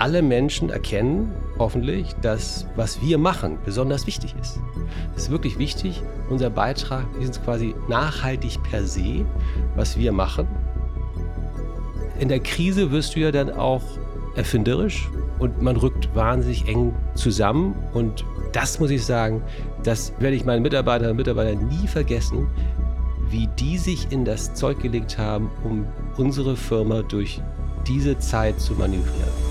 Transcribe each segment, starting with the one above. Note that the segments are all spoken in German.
alle Menschen erkennen, hoffentlich, dass was wir machen besonders wichtig ist. Es ist wirklich wichtig. Unser Beitrag ist quasi nachhaltig per se, was wir machen. In der Krise wirst du ja dann auch erfinderisch und man rückt wahnsinnig eng zusammen. Und das muss ich sagen, das werde ich meinen Mitarbeiterinnen und Mitarbeitern nie vergessen, wie die sich in das Zeug gelegt haben, um unsere Firma durch diese Zeit zu manövrieren.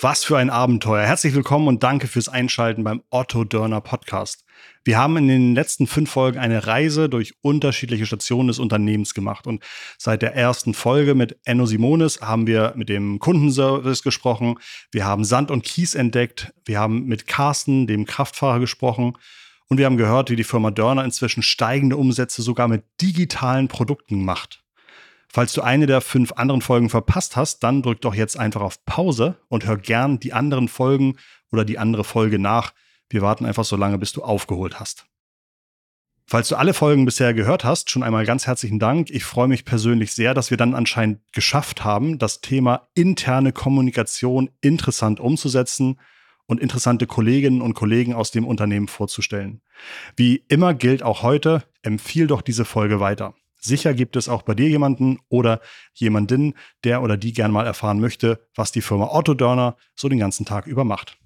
Was für ein Abenteuer. Herzlich willkommen und danke fürs Einschalten beim Otto Dörner Podcast. Wir haben in den letzten fünf Folgen eine Reise durch unterschiedliche Stationen des Unternehmens gemacht. Und seit der ersten Folge mit Enno Simonis haben wir mit dem Kundenservice gesprochen. Wir haben Sand und Kies entdeckt. Wir haben mit Carsten, dem Kraftfahrer, gesprochen. Und wir haben gehört, wie die Firma Dörner inzwischen steigende Umsätze sogar mit digitalen Produkten macht. Falls du eine der fünf anderen Folgen verpasst hast, dann drück doch jetzt einfach auf Pause und hör gern die anderen Folgen oder die andere Folge nach. Wir warten einfach so lange, bis du aufgeholt hast. Falls du alle Folgen bisher gehört hast, schon einmal ganz herzlichen Dank. Ich freue mich persönlich sehr, dass wir dann anscheinend geschafft haben, das Thema interne Kommunikation interessant umzusetzen und interessante Kolleginnen und Kollegen aus dem Unternehmen vorzustellen. Wie immer gilt auch heute, empfiehl doch diese Folge weiter. Sicher gibt es auch bei dir jemanden oder jemanden, der oder die gern mal erfahren möchte, was die Firma Otto Dörner so den ganzen Tag über macht.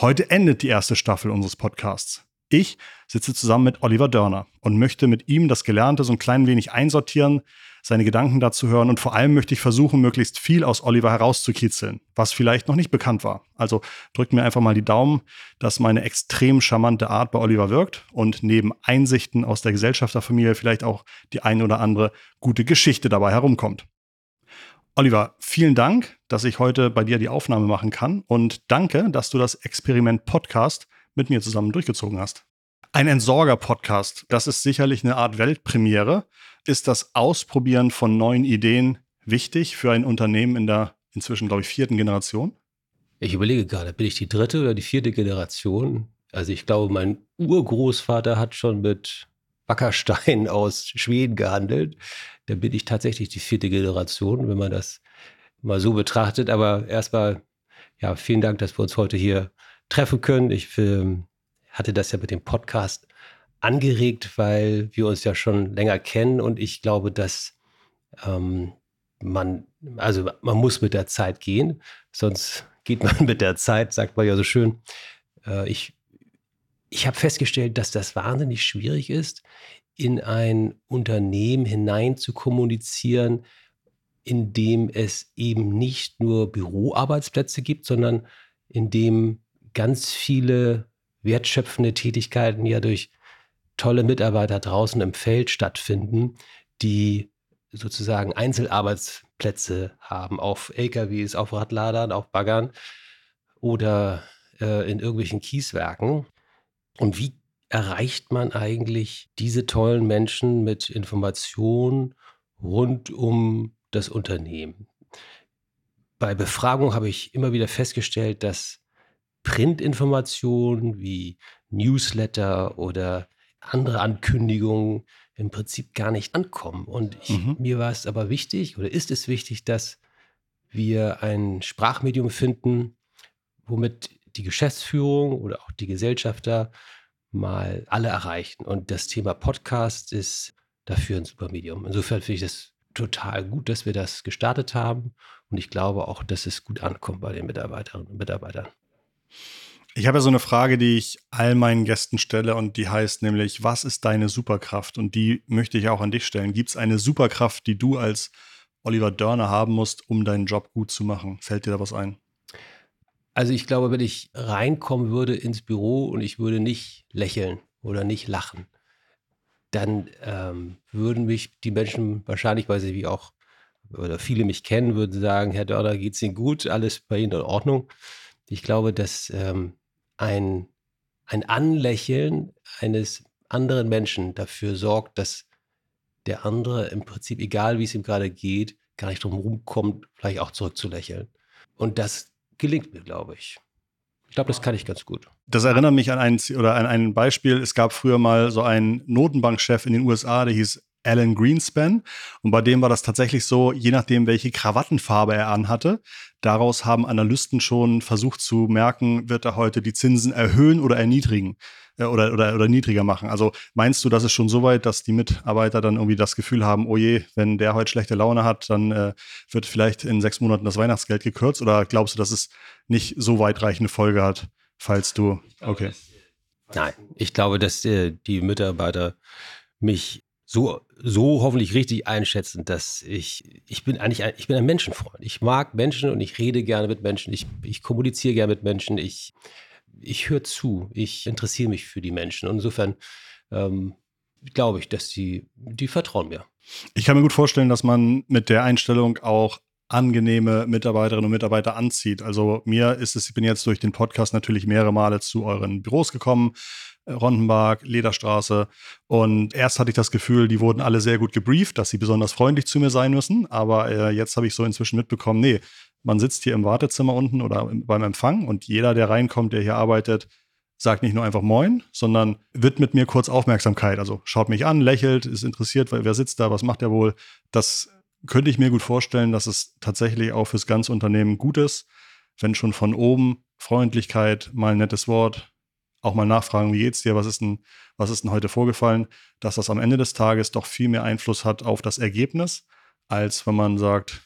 Heute endet die erste Staffel unseres Podcasts. Ich sitze zusammen mit Oliver Dörner und möchte mit ihm das Gelernte so ein klein wenig einsortieren, seine Gedanken dazu hören und vor allem möchte ich versuchen, möglichst viel aus Oliver herauszukitzeln, was vielleicht noch nicht bekannt war. Also drückt mir einfach mal die Daumen, dass meine extrem charmante Art bei Oliver wirkt und neben Einsichten aus der Gesellschafterfamilie vielleicht auch die ein oder andere gute Geschichte dabei herumkommt. Oliver, vielen Dank, dass ich heute bei dir die Aufnahme machen kann und danke, dass du das Experiment Podcast mit mir zusammen durchgezogen hast. Ein Entsorger-Podcast, das ist sicherlich eine Art Weltpremiere. Ist das Ausprobieren von neuen Ideen wichtig für ein Unternehmen in der inzwischen, glaube ich, vierten Generation? Ich überlege gerade, bin ich die dritte oder die vierte Generation? Also ich glaube, mein Urgroßvater hat schon mit Wackerstein aus Schweden gehandelt. Da bin ich tatsächlich die vierte Generation, wenn man das mal so betrachtet. Aber erstmal, ja, vielen Dank, dass wir uns heute hier treffen können. Ich ähm, hatte das ja mit dem Podcast angeregt, weil wir uns ja schon länger kennen und ich glaube, dass ähm, man, also man muss mit der Zeit gehen, sonst geht man mit der Zeit, sagt man ja so schön. Äh, ich ich habe festgestellt, dass das wahnsinnig schwierig ist, in ein Unternehmen hinein zu kommunizieren, in dem es eben nicht nur Büroarbeitsplätze gibt, sondern in dem ganz viele wertschöpfende Tätigkeiten ja durch tolle Mitarbeiter draußen im Feld stattfinden, die sozusagen Einzelarbeitsplätze haben auf LKWs, auf Radladern, auf Baggern oder äh, in irgendwelchen Kieswerken. Und wie erreicht man eigentlich diese tollen Menschen mit Informationen rund um das Unternehmen? Bei Befragung habe ich immer wieder festgestellt, dass Printinformationen wie Newsletter oder andere Ankündigungen im Prinzip gar nicht ankommen. Und ich, mhm. mir war es aber wichtig oder ist es wichtig, dass wir ein Sprachmedium finden, womit die Geschäftsführung oder auch die Gesellschafter mal alle erreichen. Und das Thema Podcast ist dafür ein super Medium. Insofern finde ich das total gut, dass wir das gestartet haben. Und ich glaube auch, dass es gut ankommt bei den Mitarbeiterinnen und Mitarbeitern. Ich habe ja so eine Frage, die ich all meinen Gästen stelle und die heißt nämlich, was ist deine Superkraft? Und die möchte ich auch an dich stellen. Gibt es eine Superkraft, die du als Oliver Dörner haben musst, um deinen Job gut zu machen? Fällt dir da was ein? Also ich glaube, wenn ich reinkommen würde ins Büro und ich würde nicht lächeln oder nicht lachen, dann ähm, würden mich die Menschen wahrscheinlich, weil sie wie auch oder viele mich kennen, würden sagen, Herr Dörner, geht es Ihnen gut, alles bei Ihnen in Ordnung. Ich glaube, dass ähm, ein, ein Anlächeln eines anderen Menschen dafür sorgt, dass der andere im Prinzip, egal wie es ihm gerade geht, gar nicht drum rumkommt, vielleicht auch zurückzulächeln. Und das gelingt mir, glaube ich. Ich glaube, das kann ich ganz gut. Das erinnert mich an ein, oder an ein Beispiel. Es gab früher mal so einen Notenbankchef in den USA, der hieß Alan Greenspan. Und bei dem war das tatsächlich so, je nachdem, welche Krawattenfarbe er anhatte, daraus haben Analysten schon versucht zu merken, wird er heute die Zinsen erhöhen oder erniedrigen äh, oder, oder, oder niedriger machen. Also meinst du, das ist schon so weit, dass die Mitarbeiter dann irgendwie das Gefühl haben, oh je, wenn der heute schlechte Laune hat, dann äh, wird vielleicht in sechs Monaten das Weihnachtsgeld gekürzt? Oder glaubst du, dass es nicht so weitreichende Folge hat, falls du, okay. Nein, ich glaube, dass äh, die Mitarbeiter mich so, so hoffentlich richtig einschätzen, dass ich, ich bin eigentlich ein, ich bin ein Menschenfreund. Ich mag Menschen und ich rede gerne mit Menschen. Ich, ich kommuniziere gerne mit Menschen. Ich, ich höre zu. Ich interessiere mich für die Menschen. Und insofern ähm, glaube ich, dass die, die vertrauen mir. Ich kann mir gut vorstellen, dass man mit der Einstellung auch angenehme Mitarbeiterinnen und Mitarbeiter anzieht. Also mir ist es, ich bin jetzt durch den Podcast natürlich mehrere Male zu euren Büros gekommen, Rondenberg, Lederstraße. Und erst hatte ich das Gefühl, die wurden alle sehr gut gebrieft, dass sie besonders freundlich zu mir sein müssen. Aber äh, jetzt habe ich so inzwischen mitbekommen, nee, man sitzt hier im Wartezimmer unten oder beim Empfang und jeder, der reinkommt, der hier arbeitet, sagt nicht nur einfach Moin, sondern widmet mir kurz Aufmerksamkeit. Also schaut mich an, lächelt, ist interessiert, wer sitzt da, was macht er wohl. Das könnte ich mir gut vorstellen, dass es tatsächlich auch fürs ganze Unternehmen gut ist, wenn schon von oben Freundlichkeit, mal ein nettes Wort, auch mal nachfragen, wie geht's dir, was ist denn, was ist denn heute vorgefallen, dass das am Ende des Tages doch viel mehr Einfluss hat auf das Ergebnis, als wenn man sagt,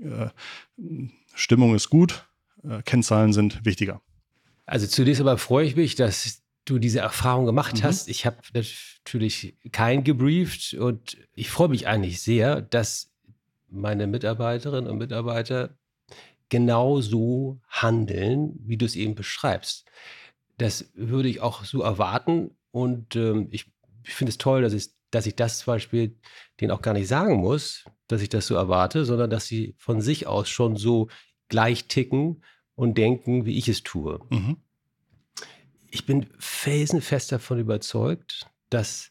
äh, Stimmung ist gut, äh, Kennzahlen sind wichtiger. Also zunächst aber freue ich mich, dass du diese Erfahrung gemacht mhm. hast. Ich habe natürlich keinen gebrieft und ich freue mich eigentlich sehr, dass meine Mitarbeiterinnen und Mitarbeiter genau so handeln, wie du es eben beschreibst. Das würde ich auch so erwarten. Und ähm, ich, ich finde es toll, dass ich, dass ich das zum Beispiel denen auch gar nicht sagen muss, dass ich das so erwarte, sondern dass sie von sich aus schon so gleich ticken und denken, wie ich es tue. Mhm. Ich bin felsenfest davon überzeugt, dass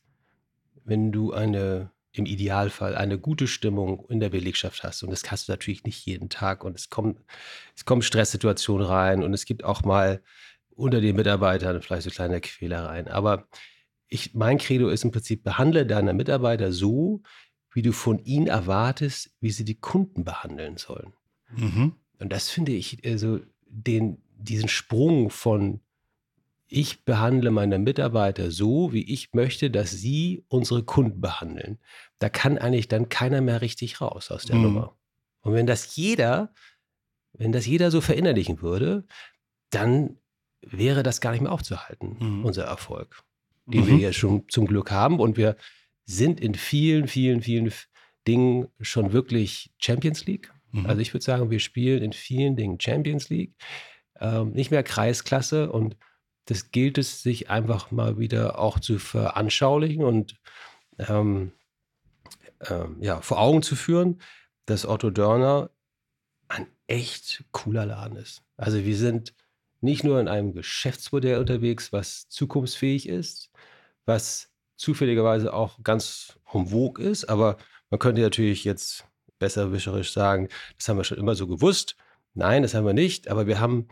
wenn du eine im Idealfall eine gute Stimmung in der Belegschaft hast. Und das hast du natürlich nicht jeden Tag. Und es kommen, es kommen Stresssituationen rein und es gibt auch mal unter den Mitarbeitern vielleicht so kleine Quälereien. Aber ich, mein Credo ist im Prinzip, behandle deine Mitarbeiter so, wie du von ihnen erwartest, wie sie die Kunden behandeln sollen. Mhm. Und das finde ich, also den, diesen Sprung von ich behandle meine Mitarbeiter so, wie ich möchte, dass sie unsere Kunden behandeln. Da kann eigentlich dann keiner mehr richtig raus aus der mhm. Nummer. Und wenn das jeder, wenn das jeder so verinnerlichen würde, dann wäre das gar nicht mehr aufzuhalten, mhm. unser Erfolg, den mhm. wir ja schon zum Glück haben. Und wir sind in vielen, vielen, vielen Dingen schon wirklich Champions League. Mhm. Also ich würde sagen, wir spielen in vielen Dingen Champions League, ähm, nicht mehr Kreisklasse. Und das gilt es, sich einfach mal wieder auch zu veranschaulichen und ähm, ähm, ja, vor Augen zu führen, dass Otto Dörner ein echt cooler Laden ist. Also wir sind nicht nur in einem Geschäftsmodell unterwegs, was zukunftsfähig ist, was zufälligerweise auch ganz vogue ist, aber man könnte natürlich jetzt besserwischerisch sagen, das haben wir schon immer so gewusst. Nein, das haben wir nicht, aber wir haben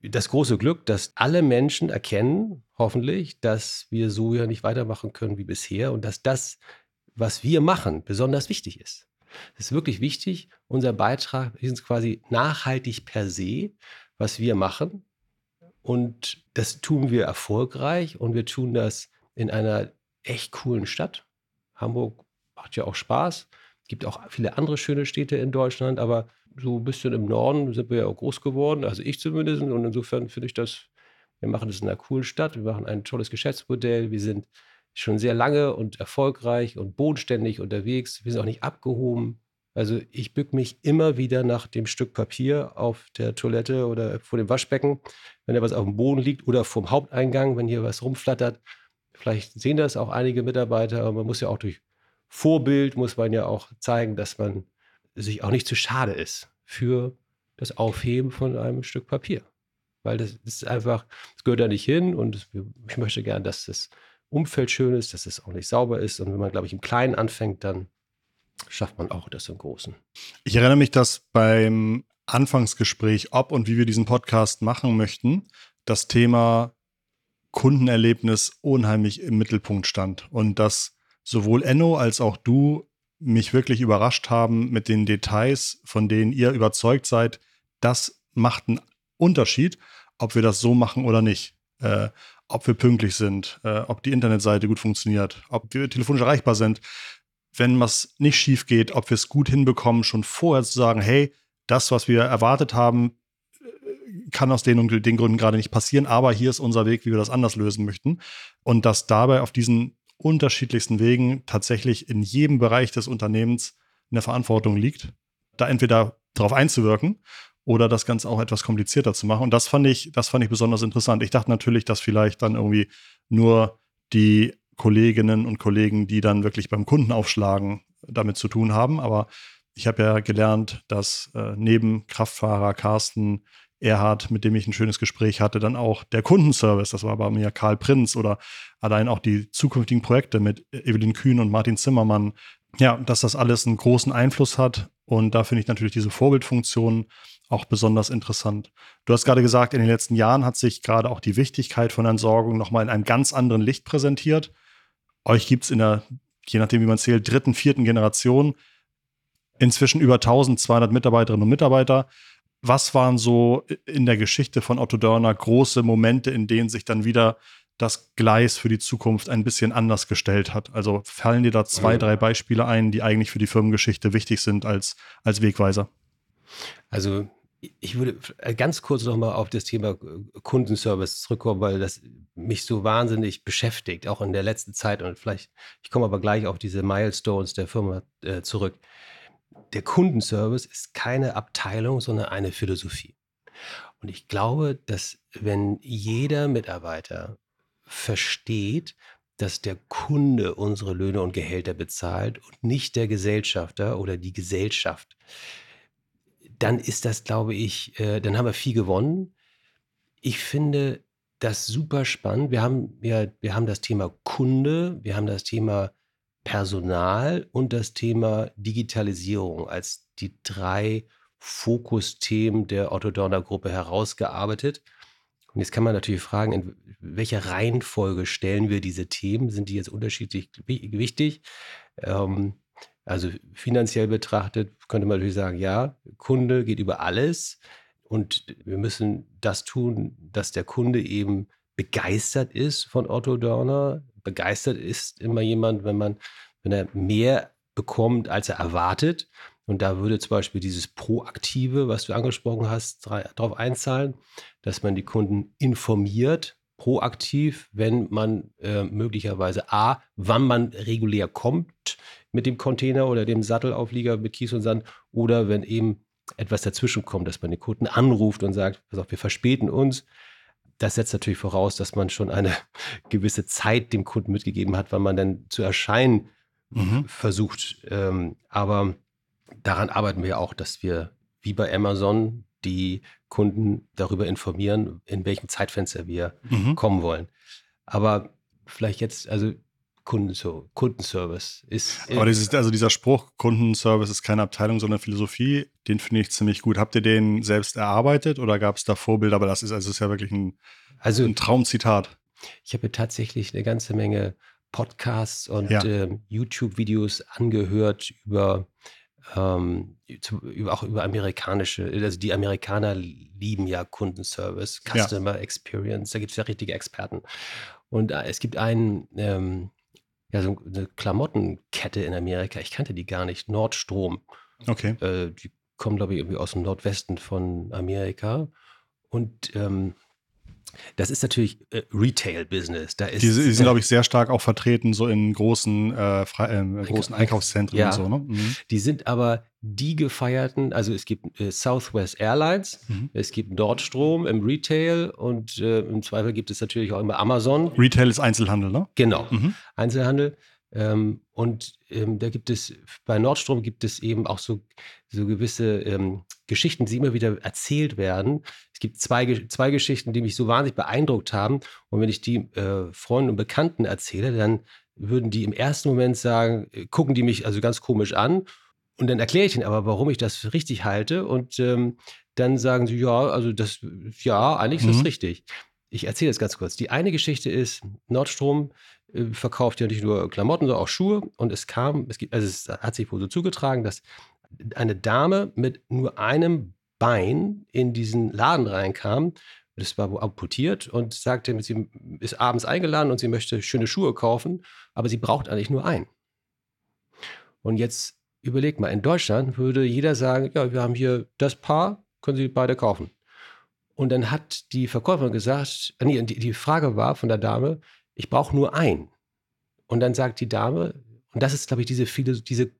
das große Glück, dass alle Menschen erkennen, hoffentlich, dass wir so ja nicht weitermachen können wie bisher und dass das, was wir machen, besonders wichtig ist. Es ist wirklich wichtig. Unser Beitrag ist quasi nachhaltig per se, was wir machen. Und das tun wir erfolgreich und wir tun das in einer echt coolen Stadt. Hamburg macht ja auch Spaß. Es gibt auch viele andere schöne Städte in Deutschland, aber so ein bisschen im Norden sind wir ja auch groß geworden, also ich zumindest. Und insofern finde ich das, wir machen das in einer coolen Stadt, wir machen ein tolles Geschäftsmodell, wir sind schon sehr lange und erfolgreich und bodenständig unterwegs, wir sind auch nicht abgehoben. Also ich bück mich immer wieder nach dem Stück Papier auf der Toilette oder vor dem Waschbecken, wenn da was auf dem Boden liegt oder vorm Haupteingang, wenn hier was rumflattert. Vielleicht sehen das auch einige Mitarbeiter, aber man muss ja auch durch Vorbild, muss man ja auch zeigen, dass man sich auch nicht zu schade ist für das Aufheben von einem Stück Papier. Weil das ist einfach, es gehört da nicht hin und ich möchte gerne, dass das Umfeld schön ist, dass es auch nicht sauber ist. Und wenn man, glaube ich, im Kleinen anfängt, dann schafft man auch das im Großen. Ich erinnere mich, dass beim Anfangsgespräch, ob und wie wir diesen Podcast machen möchten, das Thema Kundenerlebnis unheimlich im Mittelpunkt stand und dass sowohl Enno als auch du mich wirklich überrascht haben mit den Details, von denen ihr überzeugt seid, das macht einen Unterschied, ob wir das so machen oder nicht. Äh, ob wir pünktlich sind, äh, ob die Internetseite gut funktioniert, ob wir telefonisch erreichbar sind. Wenn was nicht schief geht, ob wir es gut hinbekommen, schon vorher zu sagen, hey, das, was wir erwartet haben, kann aus den und den Gründen gerade nicht passieren, aber hier ist unser Weg, wie wir das anders lösen möchten. Und dass dabei auf diesen unterschiedlichsten Wegen tatsächlich in jedem Bereich des Unternehmens eine Verantwortung liegt, da entweder darauf einzuwirken oder das Ganze auch etwas komplizierter zu machen. Und das fand ich, das fand ich besonders interessant. Ich dachte natürlich, dass vielleicht dann irgendwie nur die Kolleginnen und Kollegen, die dann wirklich beim Kunden aufschlagen, damit zu tun haben. Aber ich habe ja gelernt, dass äh, neben Kraftfahrer Carsten Erhard, mit dem ich ein schönes Gespräch hatte, dann auch der Kundenservice, das war bei mir Karl Prinz oder allein auch die zukünftigen Projekte mit Evelyn Kühn und Martin Zimmermann. Ja, dass das alles einen großen Einfluss hat und da finde ich natürlich diese Vorbildfunktion auch besonders interessant. Du hast gerade gesagt, in den letzten Jahren hat sich gerade auch die Wichtigkeit von Entsorgung nochmal in einem ganz anderen Licht präsentiert. Euch gibt es in der, je nachdem wie man zählt, dritten, vierten Generation inzwischen über 1200 Mitarbeiterinnen und Mitarbeiter. Was waren so in der Geschichte von Otto Dörner große Momente, in denen sich dann wieder das Gleis für die Zukunft ein bisschen anders gestellt hat? Also fallen dir da zwei, drei Beispiele ein, die eigentlich für die Firmengeschichte wichtig sind als, als Wegweiser? Also ich würde ganz kurz nochmal auf das Thema Kundenservice zurückkommen, weil das mich so wahnsinnig beschäftigt, auch in der letzten Zeit. Und vielleicht, ich komme aber gleich auf diese Milestones der Firma äh, zurück der Kundenservice ist keine Abteilung, sondern eine Philosophie. Und ich glaube, dass wenn jeder Mitarbeiter versteht, dass der Kunde unsere Löhne und Gehälter bezahlt und nicht der Gesellschafter oder die Gesellschaft, dann ist das, glaube ich, äh, dann haben wir viel gewonnen. Ich finde das super spannend. Wir haben ja, wir haben das Thema Kunde, wir haben das Thema Personal und das Thema Digitalisierung als die drei Fokusthemen der Otto Dorner Gruppe herausgearbeitet. Und jetzt kann man natürlich fragen, in welcher Reihenfolge stellen wir diese Themen? Sind die jetzt unterschiedlich wichtig? Ähm, also finanziell betrachtet könnte man natürlich sagen, ja, Kunde geht über alles und wir müssen das tun, dass der Kunde eben begeistert ist von Otto Dörner, begeistert ist immer jemand, wenn man, wenn er mehr bekommt, als er erwartet. Und da würde zum Beispiel dieses Proaktive, was du angesprochen hast, darauf einzahlen, dass man die Kunden informiert, proaktiv, wenn man äh, möglicherweise A, wann man regulär kommt mit dem Container oder dem Sattelauflieger mit Kies und Sand oder wenn eben etwas dazwischen kommt, dass man den Kunden anruft und sagt, pass auf, wir verspäten uns, das setzt natürlich voraus, dass man schon eine gewisse Zeit dem Kunden mitgegeben hat, wann man dann zu erscheinen mhm. versucht. Ähm, aber daran arbeiten wir auch, dass wir wie bei Amazon die Kunden darüber informieren, in welchem Zeitfenster wir mhm. kommen wollen. Aber vielleicht jetzt, also Kundenso Kundenservice ist. Aber dieses, also dieser Spruch, Kundenservice ist keine Abteilung, sondern Philosophie, den finde ich ziemlich gut. Habt ihr den selbst erarbeitet oder gab es da Vorbilder? Aber das ist, also ist ja wirklich ein, also, ein Traumzitat. Ich habe tatsächlich eine ganze Menge Podcasts und ja. äh, YouTube-Videos angehört über, ähm, auch über amerikanische, also die Amerikaner lieben ja Kundenservice, Customer ja. Experience, da gibt es ja richtige Experten. Und äh, es gibt einen ähm, ja, so eine Klamottenkette in Amerika. Ich kannte die gar nicht. Nordstrom. Okay. Äh, die kommen, glaube ich, irgendwie aus dem Nordwesten von Amerika. Und ähm, das ist natürlich äh, Retail-Business. die, die, sind, glaube ich, sehr stark auch vertreten, so in großen, äh, äh, großen Einkaufszentren ja, und so. Ne? Mhm. Die sind aber die gefeierten, also es gibt äh, Southwest Airlines, mhm. es gibt Nordstrom im Retail und äh, im Zweifel gibt es natürlich auch immer Amazon. Retail ist Einzelhandel, ne? Genau, mhm. Einzelhandel. Ähm, und ähm, da gibt es, bei Nordstrom gibt es eben auch so, so gewisse ähm, Geschichten, die immer wieder erzählt werden. Es gibt zwei, zwei Geschichten, die mich so wahnsinnig beeindruckt haben. Und wenn ich die äh, Freunden und Bekannten erzähle, dann würden die im ersten Moment sagen, äh, gucken die mich also ganz komisch an. Und dann erkläre ich ihnen aber, warum ich das für richtig halte. Und ähm, dann sagen sie, ja, also das, ja, eigentlich ist das Mhm. richtig. Ich erzähle das ganz kurz. Die eine Geschichte ist, Nordstrom äh, verkauft ja nicht nur Klamotten, sondern auch Schuhe. Und es kam, es gibt, also es hat sich wohl so zugetragen, dass eine Dame mit nur einem Bein in diesen Laden reinkam. Das war amputiert und sagte, sie ist abends eingeladen und sie möchte schöne Schuhe kaufen, aber sie braucht eigentlich nur einen. Und jetzt überleg mal, in Deutschland würde jeder sagen, ja, wir haben hier das Paar, können Sie beide kaufen. Und dann hat die Verkäuferin gesagt, äh, nee, die, die Frage war von der Dame, ich brauche nur einen. Und dann sagt die Dame, und das ist, glaube ich, diese, viele, diese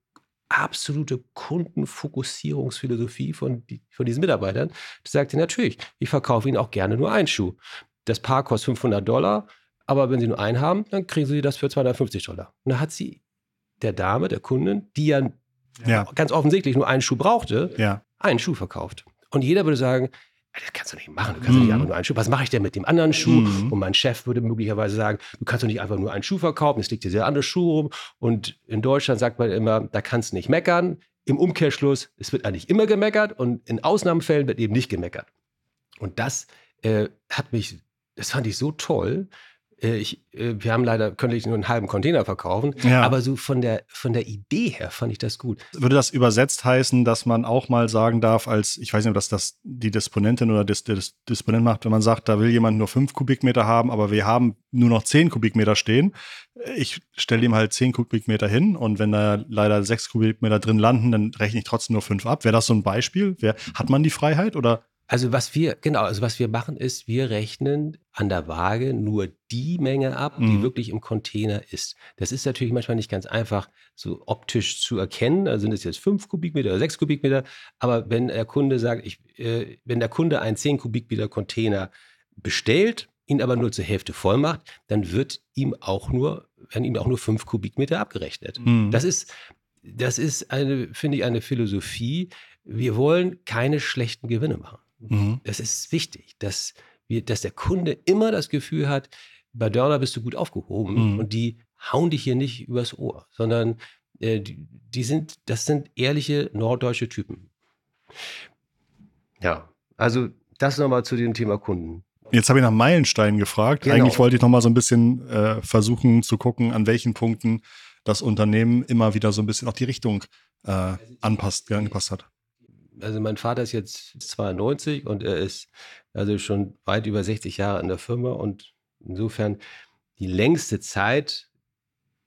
absolute Kundenfokussierungsphilosophie von, die, von diesen Mitarbeitern, die sagte, natürlich, ich verkaufe Ihnen auch gerne nur einen Schuh. Das Paar kostet 500 Dollar, aber wenn Sie nur einen haben, dann kriegen Sie das für 250 Dollar. Und da hat sie der Dame, der Kundin, die ja, Ja. ganz offensichtlich nur einen Schuh brauchte, Ja. einen Schuh verkauft. Und jeder würde sagen, "Ey, das kannst du nicht machen, du kannst Mhm. nicht einfach nur einen Schuh. Was mache ich denn mit dem anderen Schuh? Mhm. Und mein Chef würde möglicherweise sagen, du kannst doch nicht einfach nur einen Schuh verkaufen, es liegt dir der andere Schuh rum. Und in Deutschland sagt man immer, da kannst du nicht meckern. Im Umkehrschluss, es wird eigentlich immer gemeckert und in Ausnahmefällen wird eben nicht gemeckert. Und das äh, hat mich, das fand ich so toll. Äh, ich, äh, wir haben leider, könnte ich nur einen halben Container verkaufen, Ja. aber so von der, von der Idee her fand ich das gut. Würde das übersetzt heißen, dass man auch mal sagen darf, als, ich weiß nicht, ob das, das die Disponentin oder das, das Disponent macht, wenn man sagt, da will jemand nur fünf Kubikmeter haben, aber wir haben nur noch zehn Kubikmeter stehen. Ich stelle ihm halt zehn Kubikmeter hin und wenn da leider sechs Kubikmeter drin landen, dann rechne ich trotzdem nur fünf ab. Wäre das so ein Beispiel? Wer, hat man die Freiheit oder? Also was wir, genau, also was wir machen ist, wir rechnen an der Waage nur die Menge ab, die Mhm. wirklich im Container ist. Das ist natürlich manchmal nicht ganz einfach so optisch zu erkennen. Also sind es jetzt fünf Kubikmeter oder sechs Kubikmeter. Aber wenn der Kunde sagt, ich, äh, wenn der Kunde einen zehn Kubikmeter Container bestellt, ihn aber nur zur Hälfte voll macht, dann wird ihm auch nur, werden ihm auch nur fünf Kubikmeter abgerechnet. Mhm. Das ist, das ist eine, finde ich, eine Philosophie. Wir wollen keine schlechten Gewinne machen. Mhm. Das ist wichtig, dass, wir, dass der Kunde immer das Gefühl hat, bei Dörner bist du gut aufgehoben Mhm. und die hauen dich hier nicht übers Ohr, sondern äh, die, die sind, das sind ehrliche norddeutsche Typen. Ja, also das nochmal zu dem Thema Kunden. Jetzt habe ich nach Meilensteinen gefragt. Genau. Eigentlich wollte ich noch mal so ein bisschen äh, versuchen zu gucken, an welchen Punkten das Unternehmen immer wieder so ein bisschen auch die Richtung äh, anpasst, angepasst hat. Also mein Vater ist jetzt 92 und er ist also schon weit über 60 Jahre in der Firma und insofern die längste Zeit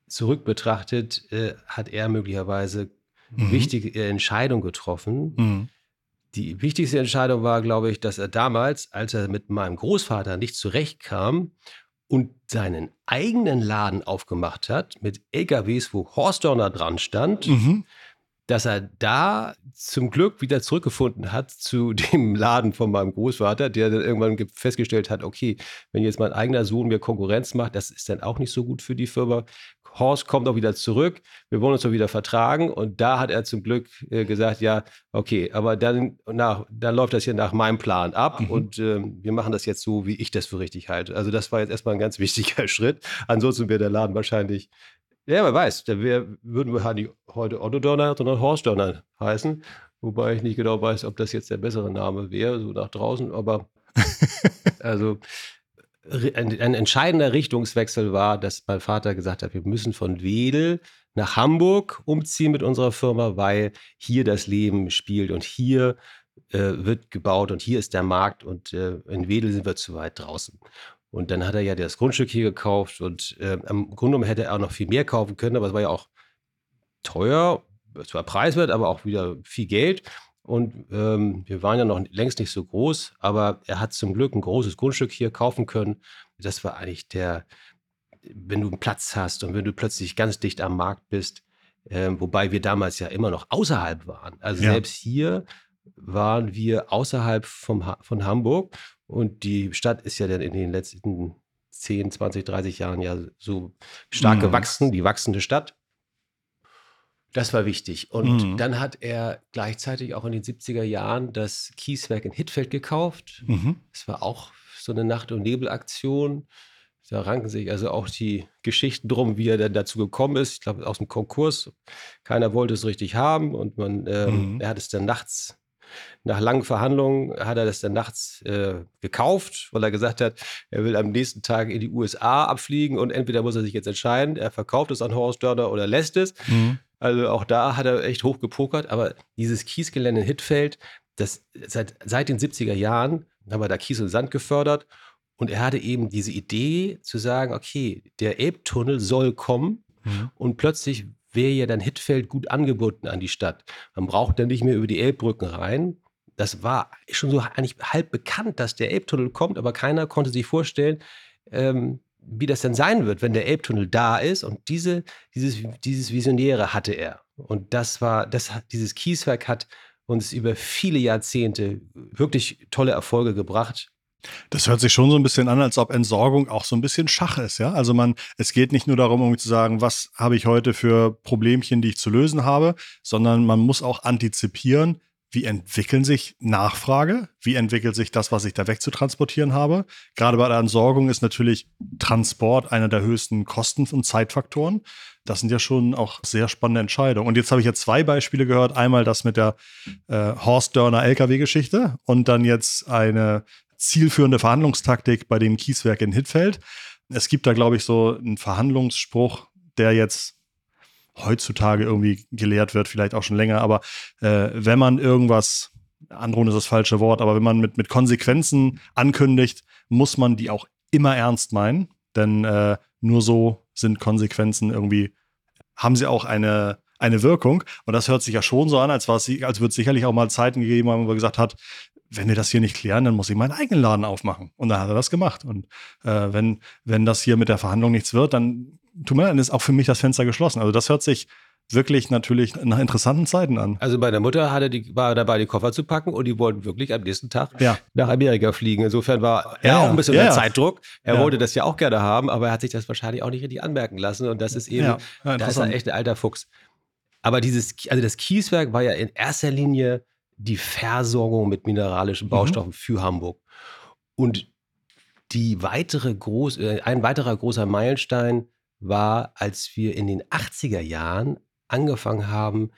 zurück betrachtet, äh, hat er möglicherweise Mhm. wichtige Entscheidungen getroffen. Mhm. Die wichtigste Entscheidung war, glaube ich, dass er damals, als er mit meinem Großvater nicht zurechtkam und seinen eigenen Laden aufgemacht hat mit LKWs, wo Horstdorner dran stand, Mhm. Dass er da zum Glück wieder zurückgefunden hat zu dem Laden von meinem Großvater, der dann irgendwann ge- festgestellt hat, okay, wenn jetzt mein eigener Sohn mir Konkurrenz macht, das ist dann auch nicht so gut für die Firma. Horst kommt auch wieder zurück, wir wollen uns doch wieder vertragen und da hat er zum Glück äh, gesagt, ja, okay, aber dann, nach, dann läuft das hier nach meinem Plan ab Mhm. und ähm, wir machen das jetzt so, wie ich das für richtig halte. Also das war jetzt erstmal ein ganz wichtiger Schritt. Ansonsten wäre der Laden wahrscheinlich ja, wer weiß, da wär, würden wir nicht heute Otto Dörner, sondern Horst Dörner heißen. Wobei ich nicht genau weiß, ob das jetzt der bessere Name wäre, so nach draußen. Aber also ein, ein entscheidender Richtungswechsel war, dass mein Vater gesagt hat, wir müssen von Wedel nach Hamburg umziehen mit unserer Firma, weil hier das Leben spielt und hier äh, wird gebaut und hier ist der Markt und äh, in Wedel sind wir zu weit draußen. Und dann hat er ja das Grundstück hier gekauft und äh, im Grunde genommen hätte er auch noch viel mehr kaufen können, aber es war ja auch teuer, zwar preiswert, aber auch wieder viel Geld. Und ähm, wir waren ja noch längst nicht so groß, aber er hat zum Glück ein großes Grundstück hier kaufen können. Das war eigentlich der, wenn du einen Platz hast und wenn du plötzlich ganz dicht am Markt bist, ähm, wobei wir damals ja immer noch außerhalb waren. Also Ja. selbst hier waren wir außerhalb vom, Ha- von Hamburg und die Stadt ist ja dann in den letzten 10, 20, 30 Jahren ja so stark Mhm. gewachsen, die wachsende Stadt. Das war wichtig. Und Mhm. dann hat er gleichzeitig auch in den 70er Jahren das Kieswerk in Hittfeld gekauft. Mhm. Es war auch so eine Nacht- und Nebelaktion. Da ranken sich also auch die Geschichten drum, wie er denn dazu gekommen ist. Ich glaube, aus dem Konkurs. Keiner wollte es richtig haben und man, ähm, mhm. er hat es dann nachts, nach langen Verhandlungen, hat er das dann nachts äh, gekauft, weil er gesagt hat, er will am nächsten Tag in die USA abfliegen und entweder muss er sich jetzt entscheiden, er verkauft es an Horst Dörner oder lässt es. Mhm. Also auch da hat er echt hoch gepokert, aber dieses Kiesgelände in Hittfeld, das seit, seit den 70er Jahren haben wir da Kies und Sand gefördert und er hatte eben diese Idee zu sagen, okay, der Elbtunnel soll kommen mhm. und plötzlich wäre ja dann Hittfeld gut angebunden an die Stadt. Man braucht dann nicht mehr über die Elbbrücken rein. Das war schon so eigentlich halb bekannt, dass der Elbtunnel kommt, aber keiner konnte sich vorstellen, ähm, wie das denn sein wird, wenn der Elbtunnel da ist. Und diese, dieses, dieses Visionäre hatte er. Und das war, das, dieses Kieswerk hat uns über viele Jahrzehnte wirklich tolle Erfolge gebracht. Das hört sich schon so ein bisschen an, als ob Entsorgung auch so ein bisschen Schach ist, ja. Also man, es geht nicht nur darum, irgendwie zu sagen, was habe ich heute für Problemchen, die ich zu lösen habe, sondern man muss auch antizipieren, wie entwickeln sich Nachfrage, wie entwickelt sich das, was ich da wegzutransportieren habe. Gerade bei der Entsorgung ist natürlich Transport einer der höchsten Kosten- und Zeitfaktoren. Das sind ja schon auch sehr spannende Entscheidungen. Und jetzt habe ich ja zwei Beispiele gehört. Einmal das mit der äh, Horst Dörner LKW-Geschichte und dann jetzt eine zielführende Verhandlungstaktik bei dem Kieswerk in Hittfeld. Es gibt da, glaube ich, so einen Verhandlungsspruch, der jetzt heutzutage irgendwie gelehrt wird, vielleicht auch schon länger, aber äh, wenn man irgendwas, androhen ist das falsche Wort, aber wenn man mit, mit Konsequenzen ankündigt, muss man die auch immer ernst meinen, denn äh, nur so sind Konsequenzen irgendwie, haben sie auch eine, eine Wirkung. Und das hört sich ja schon so an, als, als würde es sicherlich auch mal Zeiten gegeben haben, wo man gesagt hat, wenn wir das hier nicht klären, dann muss ich meinen eigenen Laden aufmachen. Und dann hat er das gemacht. Und äh, wenn, wenn das hier mit der Verhandlung nichts wird, dann tut mir leid, dann ist auch für mich das Fenster geschlossen. Also das hört sich wirklich natürlich nach interessanten Zeiten an. Also meine Mutter hatte die, war dabei, die Koffer zu packen und die wollten wirklich am nächsten Tag ja. nach Amerika fliegen. Insofern war er ja, auch ein bisschen ja, unter Zeitdruck. Er wollte das ja auch gerne haben, aber er hat sich das wahrscheinlich auch nicht richtig anmerken lassen. Und das ist eben, da ist er echt ein alter Fuchs. Aber dieses, also das Kieswerk war ja in erster Linie die Versorgung mit mineralischen mhm. Baustoffen mhm. für Hamburg. Und die weitere groß, äh, ein weiterer großer Meilenstein war, als wir in den 80er Jahren angefangen haben,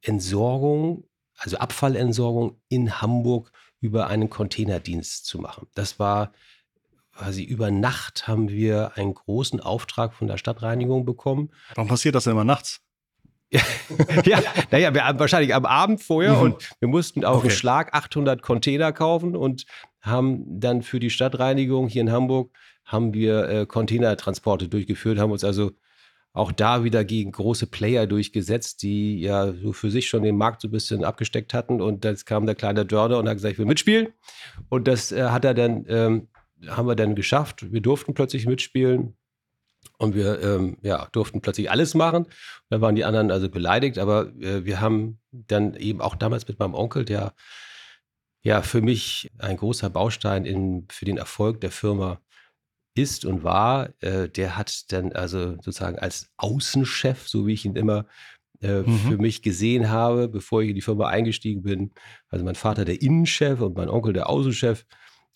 Entsorgung, also Abfallentsorgung in Hamburg über einen Containerdienst zu machen. Das war quasi über Nacht haben wir einen großen Auftrag von der Stadtreinigung bekommen. Warum passiert das denn immer nachts? ja, naja, wir haben wahrscheinlich am Abend vorher mhm. und wir mussten auf okay. einen Schlag 800 Container kaufen und haben dann für die Stadtreinigung hier in Hamburg haben wir äh, Containertransporte durchgeführt, haben uns also auch da wieder gegen große Player durchgesetzt, die ja so für sich schon den Markt so ein bisschen abgesteckt hatten. Und dann kam der kleine Dörner und hat gesagt, ich will mitspielen. Und das äh, hat er dann, ähm, haben wir dann geschafft. Wir durften plötzlich mitspielen. Und wir ähm, ja, durften plötzlich alles machen. Da waren die anderen also beleidigt, aber äh, wir haben dann eben auch damals mit meinem Onkel, der ja für mich ein großer Baustein in, für den Erfolg der Firma ist und war, äh, der hat dann also sozusagen als Außenchef, so wie ich ihn immer äh, mhm. für mich gesehen habe, bevor ich in die Firma eingestiegen bin, also mein Vater der Innenchef und mein Onkel der Außenchef.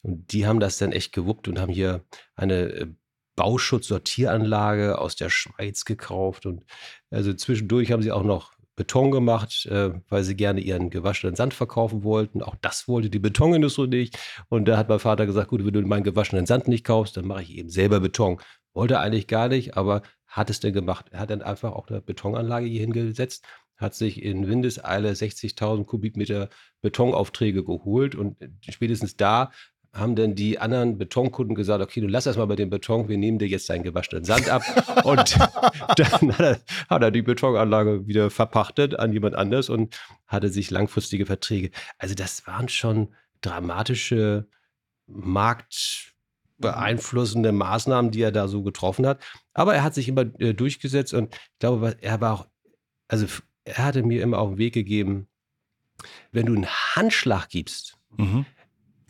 Und die haben das dann echt gewuppt und haben hier eine Bauschutzsortieranlage aus der Schweiz gekauft. Und also zwischendurch haben sie auch noch Beton gemacht, äh, weil sie gerne ihren gewaschenen Sand verkaufen wollten. Auch das wollte die Betonindustrie nicht. Und da hat mein Vater gesagt, gut, wenn du meinen gewaschenen Sand nicht kaufst, dann mache ich eben selber Beton. Wollte eigentlich gar nicht, aber hat es denn gemacht. Er hat dann einfach auch eine Betonanlage hier hingesetzt, hat sich in Windeseile 60.000 Kubikmeter Betonaufträge geholt und spätestens da haben dann die anderen Betonkunden gesagt, okay, du lass das mal bei dem Beton, wir nehmen dir jetzt deinen gewaschenen Sand ab. und dann hat er, hat er, die Betonanlage wieder verpachtet an jemand anders und hatte sich langfristige Verträge. Also das waren schon dramatische marktbeeinflussende Maßnahmen, die er da so getroffen hat. Aber er hat sich immer äh, durchgesetzt und ich glaube, er war auch, also er hatte mir immer auf den Weg gegeben, wenn du einen Handschlag gibst, mhm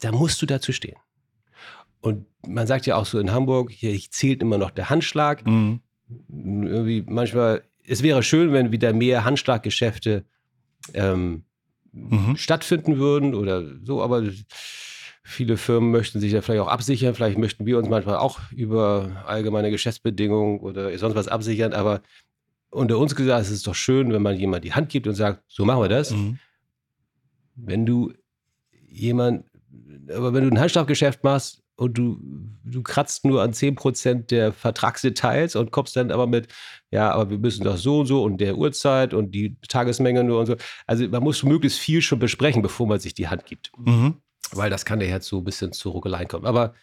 da musst du dazu stehen. Und man sagt ja auch so in Hamburg, hier zählt immer noch der Handschlag. Mhm. Irgendwie manchmal, es wäre schön, wenn wieder mehr Handschlaggeschäfte ähm, mhm. stattfinden würden oder so, aber Viele Firmen möchten sich ja vielleicht auch absichern. Vielleicht möchten wir uns manchmal auch über allgemeine Geschäftsbedingungen oder sonst was absichern. Aber unter uns gesagt, es ist doch schön, wenn man jemand die Hand gibt und sagt, so machen wir das. Mhm. Wenn du jemand, aber wenn du ein Handschlaggeschäft machst und du, du kratzt nur an 10% der Vertragsdetails und kommst dann aber mit, ja, aber wir müssen doch so und so und der Uhrzeit und die Tagesmenge nur und so. Also man muss möglichst viel schon besprechen, bevor man sich die Hand gibt. Mhm. Weil das kann ja jetzt so ein bisschen zu Ruckeleien kommen. Aber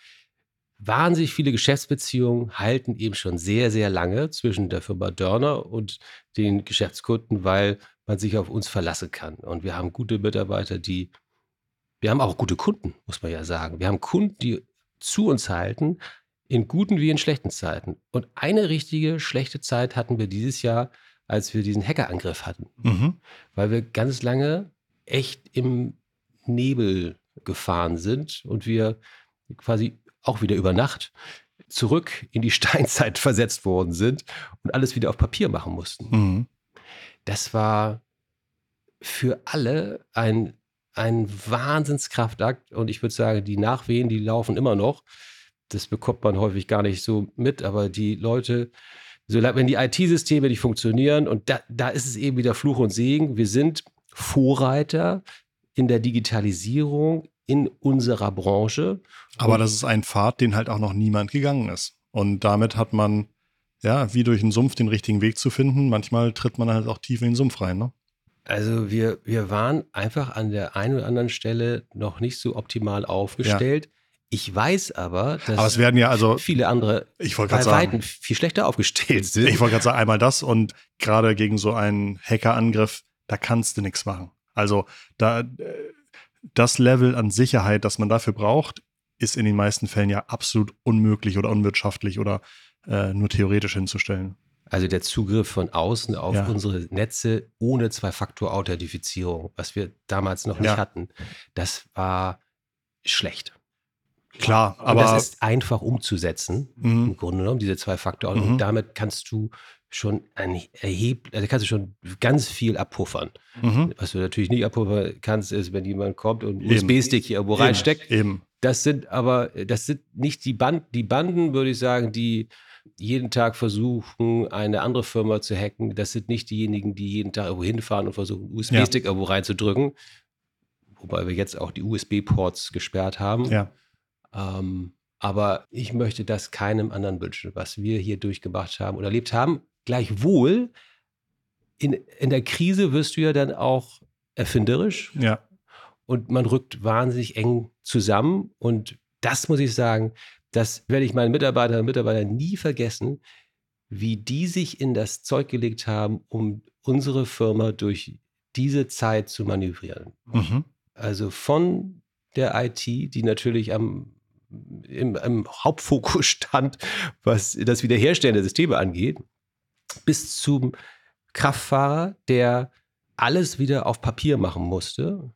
wahnsinnig viele Geschäftsbeziehungen halten eben schon sehr, sehr lange zwischen der Firma Dörner und den Geschäftskunden, weil man sich auf uns verlassen kann. Und wir haben gute Mitarbeiter, die, wir haben auch gute Kunden, muss man ja sagen. Wir haben Kunden, die zu uns halten, in guten wie in schlechten Zeiten. Und eine richtige schlechte Zeit hatten wir dieses Jahr, als wir diesen Hackerangriff hatten. Mhm. Weil wir ganz lange echt im Nebel gefahren sind und wir quasi auch wieder über Nacht zurück in die Steinzeit versetzt worden sind und alles wieder auf Papier machen mussten. Mhm. Das war für alle ein, ein Wahnsinnskraftakt und ich würde sagen, die Nachwehen, die laufen immer noch. Das bekommt man häufig gar nicht so mit, aber die Leute, so, wenn die IT-Systeme nicht funktionieren und da, da ist es eben wieder Fluch und Segen. Wir sind Vorreiter in der Digitalisierung in unserer Branche. Aber das ist ein Pfad, den halt auch noch niemand gegangen ist. Und damit hat man, ja, wie durch einen Sumpf den richtigen Weg zu finden. Manchmal tritt man halt auch tief in den Sumpf rein, ne? Also wir, wir waren einfach an der einen oder anderen Stelle noch nicht so optimal aufgestellt. Ja. Ich weiß aber, dass aber es werden ja also, viele andere ich bei sagen, Weitem viel schlechter aufgestellt sind. Ich wollte gerade sagen, einmal das und gerade gegen so einen Hackerangriff, da kannst du nichts machen. Also da äh, das Level an Sicherheit, das man dafür braucht, ist in den meisten Fällen ja absolut unmöglich oder unwirtschaftlich oder äh, nur theoretisch hinzustellen. Also der Zugriff von außen auf ja. unsere Netze ohne Zwei-Faktor-Authentifizierung, was wir damals noch nicht ja. hatten, das war schlecht. Klar, aber. Und das ist einfach umzusetzen, mhm. im Grunde genommen, diese Zwei-Faktor. Mhm. Und damit kannst du schon ein erheblich, also kannst du schon ganz viel abpuffern. Mhm. Was du natürlich nicht abpuffern kannst, ist, wenn jemand kommt und USB-Stick hier irgendwo reinsteckt. Eben. Das sind aber, das sind nicht die Banden, die Banden, würde ich sagen, die jeden Tag versuchen, eine andere Firma zu hacken. Das sind nicht diejenigen, die jeden Tag irgendwo hinfahren und versuchen, USB-Stick ja. irgendwo reinzudrücken. Wobei wir jetzt auch die USB-Ports gesperrt haben. Ja. Ähm, aber ich möchte das keinem anderen wünschen, was wir hier durchgemacht haben oder erlebt haben. Gleichwohl, in, in der Krise wirst du ja dann auch erfinderisch. Ja. Und man rückt wahnsinnig eng zusammen. Und das muss ich sagen, das werde ich meinen Mitarbeiterinnen und Mitarbeitern nie vergessen, wie die sich in das Zeug gelegt haben, um unsere Firma durch diese Zeit zu manövrieren. Mhm. Also von der IT, die natürlich am im, im Hauptfokus stand, was das Wiederherstellen der Systeme angeht, bis zum Kraftfahrer, der alles wieder auf Papier machen musste.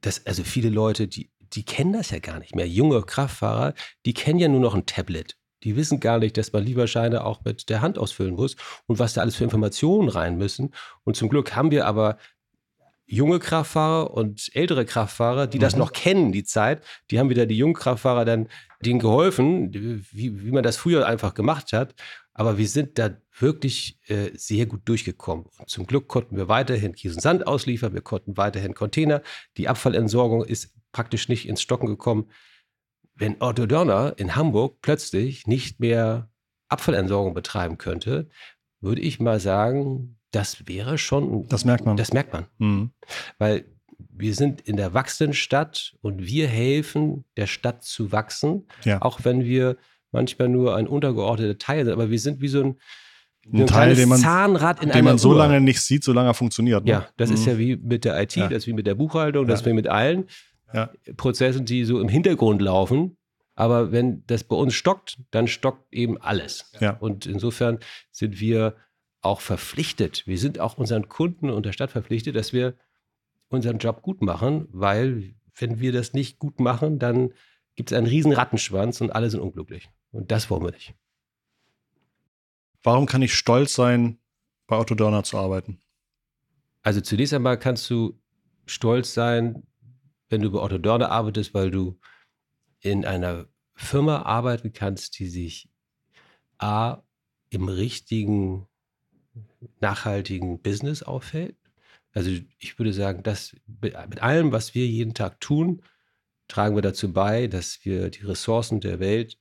Das, also viele Leute, die, die kennen das ja gar nicht mehr. Junge Kraftfahrer, die kennen ja nur noch ein Tablet. Die wissen gar nicht, dass man Lieferscheine auch mit der Hand ausfüllen muss und was da alles für Informationen rein müssen. Und zum Glück haben wir aber junge Kraftfahrer und ältere Kraftfahrer, die mhm. das noch kennen, die Zeit. Die haben wieder die jungen Kraftfahrer dann denen geholfen, wie, wie man das früher einfach gemacht hat. Aber wir sind da wirklich äh, sehr gut durchgekommen. Und zum Glück konnten wir weiterhin Kies und Sand ausliefern, wir konnten weiterhin Container. Die Abfallentsorgung ist praktisch nicht ins Stocken gekommen. Wenn Otto Dörner in Hamburg plötzlich nicht mehr Abfallentsorgung betreiben könnte, würde ich mal sagen, das wäre schon. Das merkt man. Das merkt man. Mhm. Weil wir sind in der wachsenden Stadt und wir helfen der Stadt zu wachsen, ja. auch wenn wir manchmal nur ein untergeordneter Teil sind. Aber wir sind wie so ein, ein, ein Teil, den man, Zahnrad in den man so Uhr. lange nicht sieht, solange er funktioniert. Ne? Ja, das mhm. ist ja wie mit der IT, ja. das ist wie mit der Buchhaltung, ja. das ist wie mit allen ja. Prozessen, die so im Hintergrund laufen. Aber wenn das bei uns stockt, dann stockt eben alles. Ja. Und insofern sind wir auch verpflichtet, wir sind auch unseren Kunden und der Stadt verpflichtet, dass wir unseren Job gut machen, weil wenn wir das nicht gut machen, dann gibt es einen riesen Rattenschwanz und alle sind unglücklich. Und das wollen wir nicht. Warum kann ich stolz sein, bei Otto Dörner zu arbeiten? Also zunächst einmal kannst du stolz sein, wenn du bei Otto Dörner arbeitest, weil du in einer Firma arbeiten kannst, die sich A im richtigen, nachhaltigen Business auffällt. Also ich würde sagen, dass mit allem, was wir jeden Tag tun, tragen wir dazu bei, dass wir die Ressourcen der Welt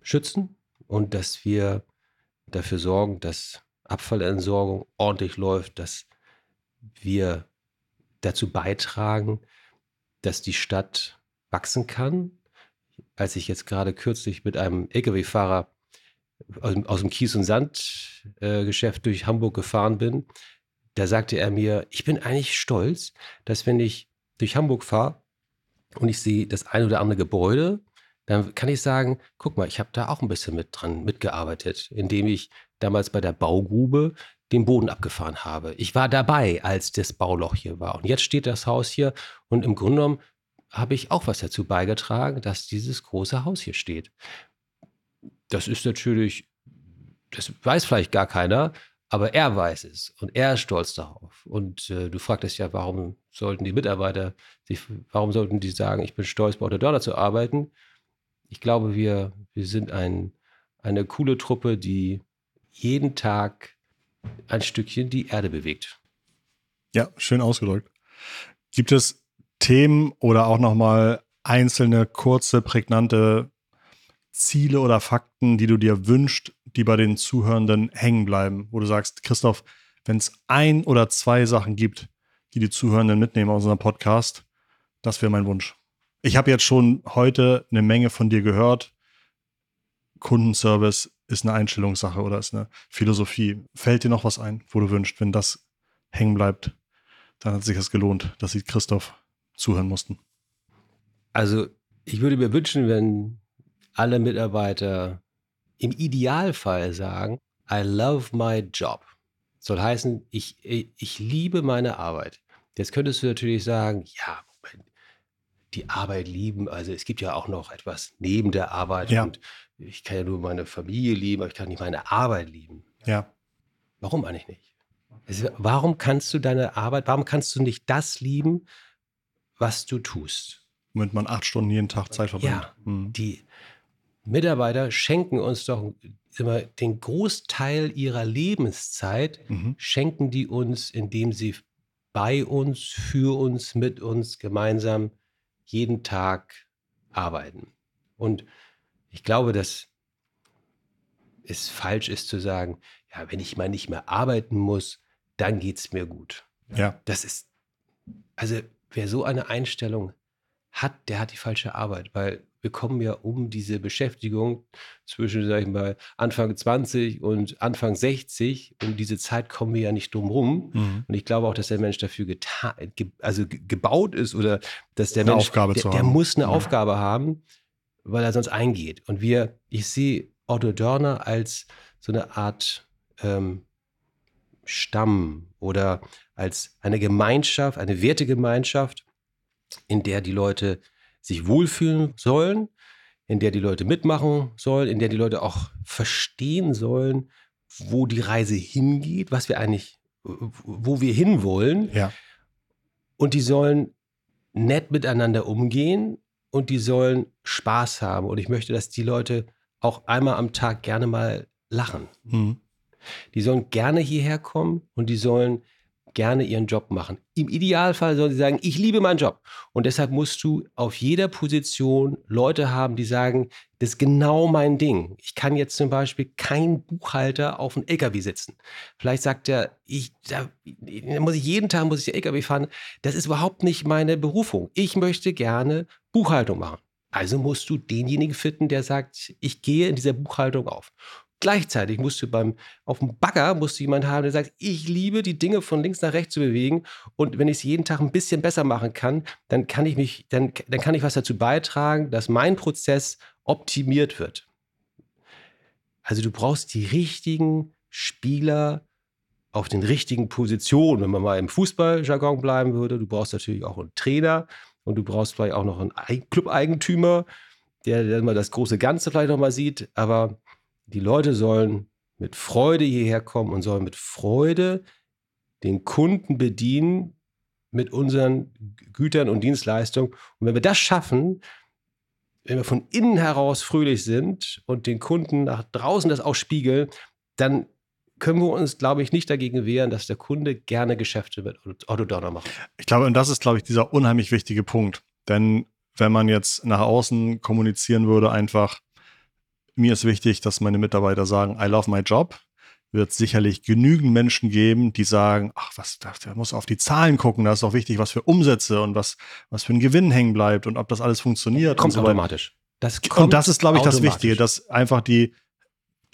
schützen und dass wir dafür sorgen, dass Abfallentsorgung ordentlich läuft, dass wir dazu beitragen, dass die Stadt wachsen kann. Als ich jetzt gerade kürzlich mit einem Lkw-Fahrer aus, aus, dem Kies- und Sandgeschäft äh, durch Hamburg gefahren bin, da sagte er mir, ich bin eigentlich stolz, dass wenn ich durch Hamburg fahre und ich sehe das ein oder andere Gebäude, dann kann ich sagen, guck mal, ich habe da auch ein bisschen mit dran mitgearbeitet, indem ich damals bei der Baugrube den Boden abgefahren habe. Ich war dabei, als das Bauloch hier war. Und jetzt steht das Haus hier und im Grunde genommen habe ich auch was dazu beigetragen, dass dieses große Haus hier steht. Das ist natürlich, das weiß vielleicht gar keiner, aber er weiß es und er ist stolz darauf. Und äh, du fragtest ja, warum sollten die Mitarbeiter sich, warum sollten die sagen, ich bin stolz, bei Dörner zu arbeiten? Ich glaube, wir, wir sind ein, eine coole Truppe, die jeden Tag ein Stückchen die Erde bewegt. Ja, schön ausgedrückt. Gibt es Themen oder auch nochmal einzelne kurze, prägnante Ziele oder Fakten, die du dir wünschst, die bei den Zuhörenden hängen bleiben, wo du sagst, Christoph, wenn es ein oder zwei Sachen gibt, die die Zuhörenden mitnehmen aus unserem Podcast, das wäre mein Wunsch. Ich habe jetzt schon heute eine Menge von dir gehört. Kundenservice ist eine Einstellungssache oder ist eine Philosophie. Fällt dir noch was ein, wo du wünschst, wenn das hängen bleibt, dann hat sich das gelohnt, dass sie Christoph zuhören mussten. Also ich würde mir wünschen, wenn alle Mitarbeiter im Idealfall sagen, I love my job. Soll heißen, ich, ich liebe meine Arbeit. Jetzt könntest du natürlich sagen, ja, die Arbeit lieben. Also es gibt ja auch noch etwas neben der Arbeit. Ja. Und ich kann ja nur meine Familie lieben, aber ich kann nicht meine Arbeit lieben. Ja. Warum eigentlich nicht? Also, warum kannst du deine Arbeit, warum kannst du nicht das lieben, was du tust? Womit man acht Stunden jeden Tag Zeit verbringt. Ja, hm. die Mitarbeiter schenken uns doch immer den Großteil ihrer Lebenszeit, mhm. schenken die uns, indem sie bei uns, für uns, mit uns gemeinsam jeden Tag arbeiten. Und ich glaube, dass es falsch ist zu sagen, ja, wenn ich mal nicht mehr arbeiten muss, dann geht es mir gut. Ja. Das ist, also wer so eine Einstellung hat, der hat die falsche Arbeit, weil wir kommen ja um diese Beschäftigung zwischen, sag ich mal, Anfang 20 und Anfang 60. Um diese Zeit kommen wir ja nicht drum rum. Mhm. Und ich glaube auch, dass der Mensch dafür getan, ge also gebaut ist oder dass der eine Mensch, Aufgabe der, der muss eine ja. Aufgabe haben, weil er sonst eingeht. Und wir, ich sehe Otto Dörner als so eine Art ähm, Stamm oder als eine Gemeinschaft, eine Wertegemeinschaft, in der die Leute sich wohlfühlen sollen, in der die Leute mitmachen sollen, in der die Leute auch verstehen sollen, wo die Reise hingeht, was wir eigentlich, wo wir hinwollen. Ja. Und die sollen nett miteinander umgehen und die sollen Spaß haben. Und ich möchte, dass die Leute auch einmal am Tag gerne mal lachen. Mhm. Die sollen gerne hierher kommen und die sollen gerne ihren Job machen. Im Idealfall sollen sie sagen, ich liebe meinen Job. Und deshalb musst du auf jeder Position Leute haben, die sagen, das ist genau mein Ding. Ich kann jetzt zum Beispiel kein Buchhalter auf einem LKW sitzen. Vielleicht sagt er, ich, da, muss ich jeden Tag muss ich LKW fahren. Das ist überhaupt nicht meine Berufung. Ich möchte gerne Buchhaltung machen. Also musst du denjenigen finden, der sagt, ich gehe in dieser Buchhaltung auf. Gleichzeitig musst du beim, auf dem Bagger musst du jemanden haben, der sagt, ich liebe die Dinge von links nach rechts zu bewegen und wenn ich es jeden Tag ein bisschen besser machen kann, dann kann ich mich, dann, dann kann ich was dazu beitragen, dass mein Prozess optimiert wird. Also du brauchst die richtigen Spieler auf den richtigen Positionen, wenn man mal im Fußballjargon bleiben würde. Du brauchst natürlich auch einen Trainer und du brauchst vielleicht auch noch einen Club-Eigentümer, der, der mal das große Ganze vielleicht noch mal sieht, aber die Leute sollen mit Freude hierher kommen und sollen mit Freude den Kunden bedienen mit unseren Gütern und Dienstleistungen. Und wenn wir das schaffen, wenn wir von innen heraus fröhlich sind und den Kunden nach draußen das auch spiegeln, dann können wir uns, glaube ich, nicht dagegen wehren, dass der Kunde gerne Geschäfte mit Otto Dörner macht. Ich glaube, und das ist, glaube ich, dieser unheimlich wichtige Punkt. Denn wenn man jetzt nach außen kommunizieren würde, einfach, mir ist wichtig, dass meine Mitarbeiter sagen, I love my job, wird sicherlich genügend Menschen geben, die sagen, ach, was, da muss auf die Zahlen gucken, da ist auch wichtig, was für Umsätze und was, was für ein Gewinn hängen bleibt und ob das alles funktioniert. Kommt so automatisch. Das kommt und das ist, glaube ich, das Wichtige, dass einfach die,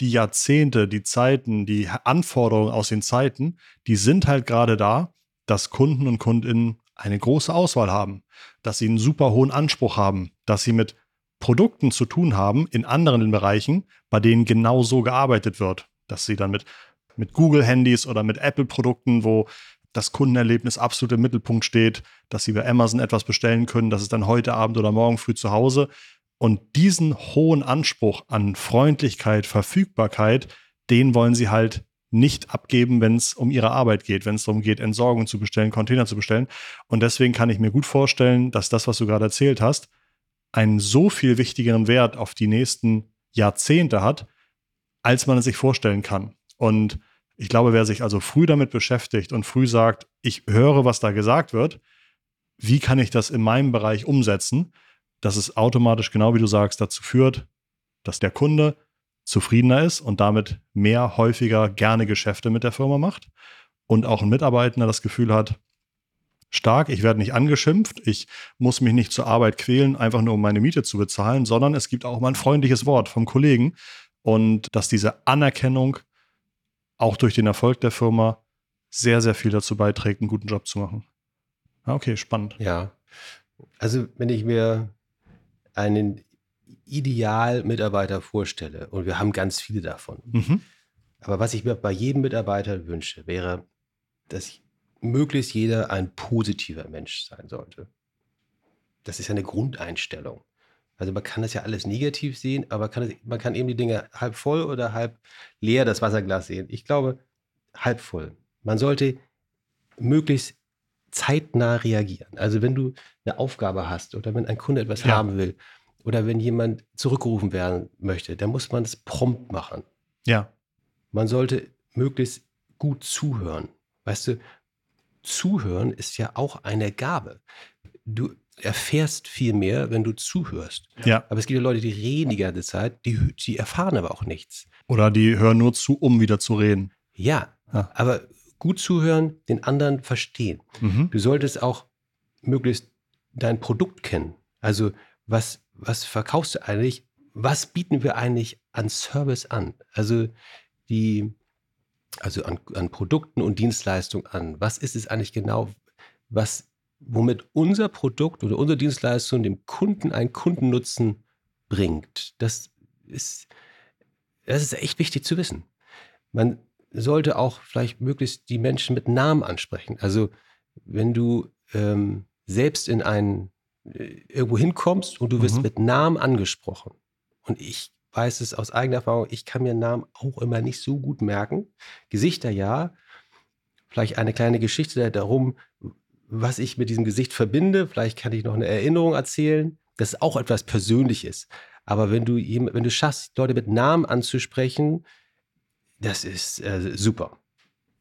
die Jahrzehnte, die Zeiten, die Anforderungen aus den Zeiten, die sind halt gerade da, dass Kunden und Kundinnen eine große Auswahl haben, dass sie einen super hohen Anspruch haben, dass sie mit Produkten zu tun haben in anderen Bereichen, bei denen genau so gearbeitet wird dass sie dann mit, mit Google-Handys oder mit Apple-Produkten, wo das Kundenerlebnis absolut im Mittelpunkt steht, dass sie bei Amazon etwas bestellen können, das ist dann heute Abend oder morgen früh zu Hause. Und diesen hohen Anspruch an Freundlichkeit, Verfügbarkeit, den wollen sie halt nicht abgeben, wenn es um ihre Arbeit geht, wenn es darum geht, Entsorgung zu bestellen, Container zu bestellen. Und deswegen kann ich mir gut vorstellen, dass das, was du gerade erzählt hast, einen so viel wichtigeren Wert auf die nächsten Jahrzehnte hat, als man es sich vorstellen kann. Und ich glaube, wer sich also früh damit beschäftigt und früh sagt, ich höre, was da gesagt wird, wie kann ich das in meinem Bereich umsetzen, dass es automatisch, genau wie du sagst, dazu führt, dass der Kunde zufriedener ist und damit mehr, häufiger, gerne Geschäfte mit der Firma macht und auch ein Mitarbeiter das Gefühl hat, stark, ich werde nicht angeschimpft, ich muss mich nicht zur Arbeit quälen, einfach nur um meine Miete zu bezahlen, sondern es gibt auch mal ein freundliches Wort vom Kollegen, und dass diese Anerkennung auch durch den Erfolg der Firma sehr, sehr viel dazu beiträgt, einen guten Job zu machen. Ah, okay, spannend. Ja. Also, wenn ich mir einen Ideal-Mitarbeiter vorstelle, und wir haben ganz viele davon, mhm. aber was ich mir bei jedem Mitarbeiter wünsche, wäre, dass möglichst jeder ein positiver Mensch sein sollte. Das ist eine Grundeinstellung. Also man kann das ja alles negativ sehen, aber kann es, man kann eben die Dinge halb voll oder halb leer, das Wasserglas sehen. Ich glaube, halb voll. Man sollte möglichst zeitnah reagieren. Also wenn du eine Aufgabe hast oder wenn ein Kunde etwas ja. haben will oder wenn jemand zurückgerufen werden möchte, dann muss man es prompt machen. Ja. Man sollte möglichst gut zuhören. Weißt du, zuhören ist ja auch eine Gabe. Du, erfährst viel mehr, wenn du zuhörst. Ja. Aber es gibt ja Leute, die reden die ganze Zeit, die, die erfahren aber auch nichts. Oder die hören nur zu, um wieder zu reden. Ja, ja. aber gut zuhören, den anderen verstehen. Mhm. Du solltest auch möglichst dein Produkt kennen. Also was, was verkaufst du eigentlich? Was bieten wir eigentlich an Service an? Also die, also an, an Produkten und Dienstleistungen an. Was ist es eigentlich genau, was womit unser Produkt oder unsere Dienstleistung dem Kunden einen Kundennutzen bringt. Das ist, das ist echt wichtig zu wissen. Man sollte auch vielleicht möglichst die Menschen mit Namen ansprechen. Also wenn du ähm, selbst in einen äh, irgendwo hinkommst und du wirst mhm. mit Namen angesprochen. Und ich weiß es aus eigener Erfahrung, ich kann mir Namen auch immer nicht so gut merken. Gesichter ja. Vielleicht eine kleine Geschichte darum, was ich mit diesem Gesicht verbinde. Vielleicht kann ich noch eine Erinnerung erzählen. Das ist auch etwas Persönliches. Aber wenn du, wenn du schaffst, Leute mit Namen anzusprechen, das ist äh, super.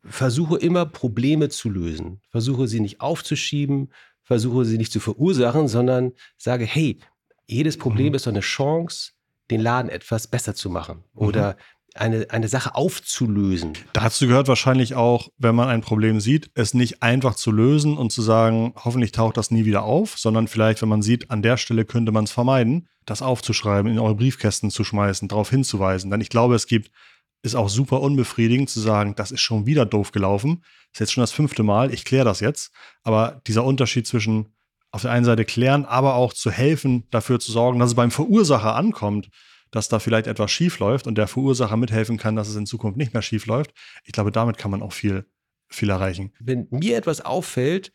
Versuche immer Probleme zu lösen. Versuche sie nicht aufzuschieben. Versuche sie nicht zu verursachen, sondern sage, hey, jedes Problem mhm. ist doch eine Chance, den Laden etwas besser zu machen. Oder mhm eine, eine Sache aufzulösen. Dazu gehört wahrscheinlich auch, wenn man ein Problem sieht, es nicht einfach zu lösen und zu sagen, hoffentlich taucht das nie wieder auf, sondern vielleicht, wenn man sieht, an der Stelle könnte man es vermeiden, das aufzuschreiben, in eure Briefkästen zu schmeißen, darauf hinzuweisen. Denn ich glaube, es gibt, ist auch super unbefriedigend zu sagen, das ist schon wieder doof gelaufen. Das ist jetzt schon das fünfte Mal, ich kläre das jetzt. Aber dieser Unterschied zwischen auf der einen Seite klären, aber auch zu helfen, dafür zu sorgen, dass es beim Verursacher ankommt dass da vielleicht etwas schief läuft und der Verursacher mithelfen kann, dass es in Zukunft nicht mehr schief läuft. Ich glaube, damit kann man auch viel, viel erreichen. Wenn mir etwas auffällt,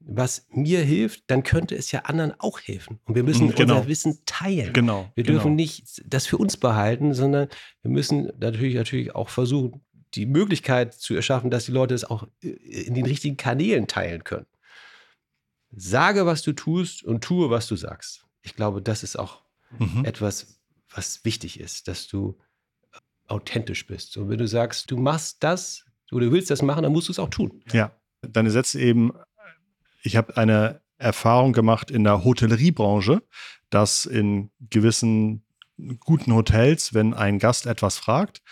was mir hilft, dann könnte es ja anderen auch helfen. Und wir müssen genau. unser Wissen teilen. Genau. Wir genau. dürfen nicht das für uns behalten, sondern wir müssen natürlich, natürlich auch versuchen, die Möglichkeit zu erschaffen, dass die Leute es auch äh, in den richtigen Kanälen teilen können. Sage, was du tust und tue, was du sagst. Ich glaube, das ist auch mhm. etwas, was wichtig ist, dass du authentisch bist. Und wenn du sagst, du machst das oder du willst das machen, dann musst du es auch tun. Ja, deine Sätze eben, ich habe eine Erfahrung gemacht in der Hotelleriebranche, dass in gewissen guten Hotels, wenn ein Gast etwas fragt,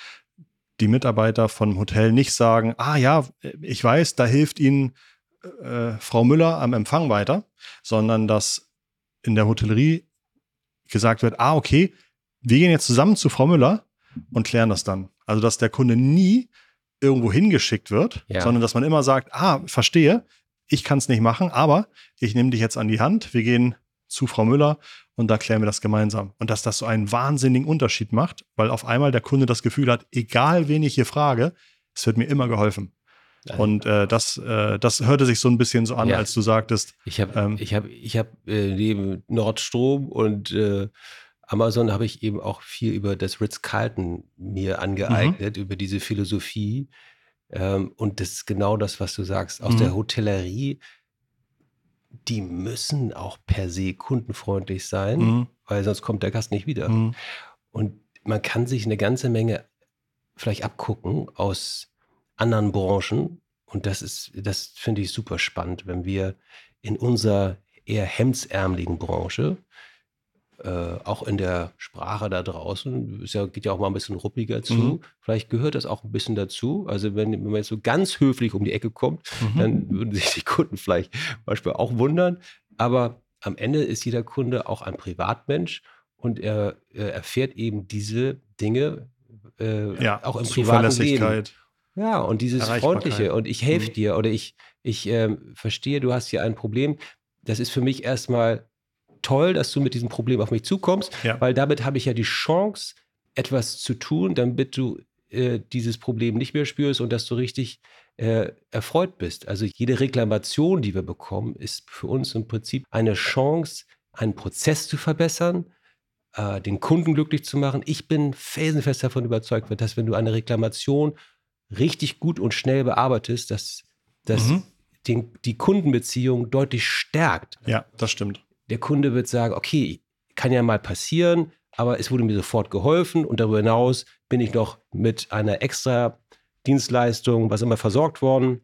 die Mitarbeiter vom Hotel nicht sagen, ah ja, ich weiß, da hilft Ihnen äh, Frau Müller am Empfang weiter, sondern dass in der Hotellerie gesagt wird, ah okay, wir gehen jetzt zusammen zu Frau Müller und klären das dann. Also dass der Kunde nie irgendwo hingeschickt wird, ja. sondern dass man immer sagt, ah, verstehe, ich kann es nicht machen, aber ich nehme dich jetzt an die Hand, wir gehen zu Frau Müller und da klären wir das gemeinsam. Und dass das so einen wahnsinnigen Unterschied macht, weil auf einmal der Kunde das Gefühl hat, egal wen ich hier frage, es wird mir immer geholfen. Und äh, das, äh, das hörte sich so ein bisschen so an, ja. als du sagtest. Ich habe ähm, ich hab, ich hab, äh, neben Nordstrom und äh, Amazon habe ich eben auch viel über das Ritz-Carlton mir angeeignet, mhm. über diese Philosophie. Ähm, und das ist genau das, was du sagst. Aus mhm. der Hotellerie die müssen auch per se kundenfreundlich sein, mhm. weil sonst kommt der Gast nicht wieder. Mhm. Und man kann sich eine ganze Menge vielleicht abgucken aus anderen Branchen. Und das ist, das finde ich super spannend, wenn wir in unserer eher hemdsärmeligen Branche äh, auch in der Sprache da draußen, es ja, geht ja auch mal ein bisschen ruppiger zu. Mhm. Vielleicht gehört das auch ein bisschen dazu. Also wenn, wenn man jetzt so ganz höflich um die Ecke kommt, mhm. dann würden sich die Kunden vielleicht Beispiel auch wundern. Aber am Ende ist jeder Kunde auch ein Privatmensch und er, er erfährt eben diese Dinge äh, ja, auch im privaten Leben. Ja, und dieses Freundliche und ich helfe mhm. dir oder ich, ich äh, verstehe, du hast hier ein Problem. Das ist für mich erstmal toll, dass du mit diesem Problem auf mich zukommst, ja. weil damit habe ich ja die Chance, etwas zu tun, damit du äh, dieses Problem nicht mehr spürst und dass du richtig äh, erfreut bist. Also jede Reklamation, die wir bekommen, ist für uns im Prinzip eine Chance, einen Prozess zu verbessern, äh, den Kunden glücklich zu machen. Ich bin felsenfest davon überzeugt, dass wenn du eine Reklamation richtig gut und schnell bearbeitest, dass das mhm. die Kundenbeziehung deutlich stärkt. Ja, das stimmt. Der Kunde wird sagen, okay, kann ja mal passieren, aber es wurde mir sofort geholfen und darüber hinaus bin ich noch mit einer extra Dienstleistung, was immer versorgt worden.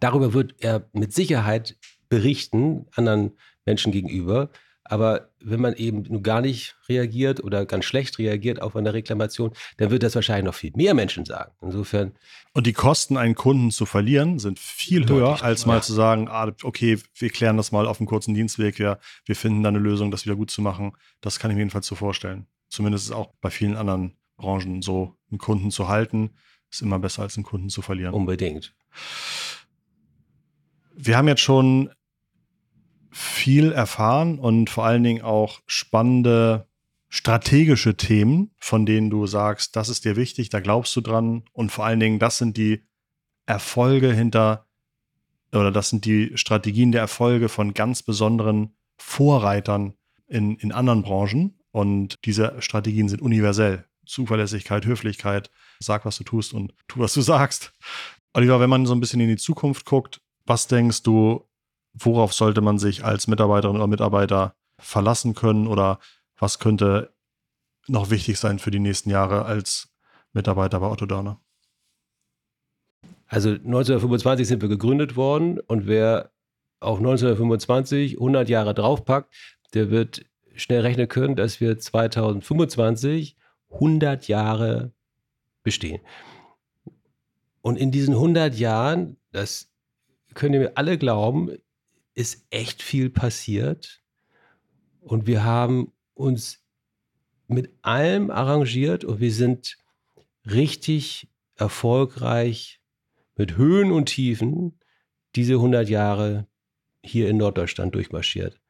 Darüber wird er mit Sicherheit berichten, anderen Menschen gegenüber. Aber wenn man eben nur gar nicht reagiert oder ganz schlecht reagiert auf eine Reklamation, dann wird das wahrscheinlich noch viel mehr Menschen sagen. Insofern. Und die Kosten, einen Kunden zu verlieren, sind viel höher, als mal ja. zu sagen, ah, okay, wir klären das mal auf einem kurzen Dienstweg, ja, wir finden da eine Lösung, das wieder gut zu machen. Das kann ich mir jedenfalls so vorstellen. Zumindest ist es auch bei vielen anderen Branchen so, einen Kunden zu halten, ist immer besser als einen Kunden zu verlieren. Unbedingt. Wir haben jetzt schon viel erfahren und vor allen Dingen auch spannende strategische Themen, von denen du sagst, das ist dir wichtig, da glaubst du dran und vor allen Dingen, das sind die Erfolge hinter oder das sind die Strategien der Erfolge von ganz besonderen Vorreitern in, in anderen Branchen und diese Strategien sind universell. Zuverlässigkeit, Höflichkeit, sag, was du tust und tu, was du sagst. Oliver, wenn man so ein bisschen in die Zukunft guckt, was denkst du, worauf sollte man sich als Mitarbeiterin oder Mitarbeiter verlassen können oder was könnte noch wichtig sein für die nächsten Jahre als Mitarbeiter bei Otto Dörner? Also 1925 sind wir gegründet worden und wer auf 1925 100 Jahre draufpackt, der wird schnell rechnen können, dass wir 2025 100 Jahre bestehen. Und in diesen 100 Jahren, das können wir alle glauben, ist echt viel passiert und wir haben uns mit allem arrangiert und wir sind richtig erfolgreich mit Höhen und Tiefen diese 100 Jahre hier in Norddeutschland durchmarschiert.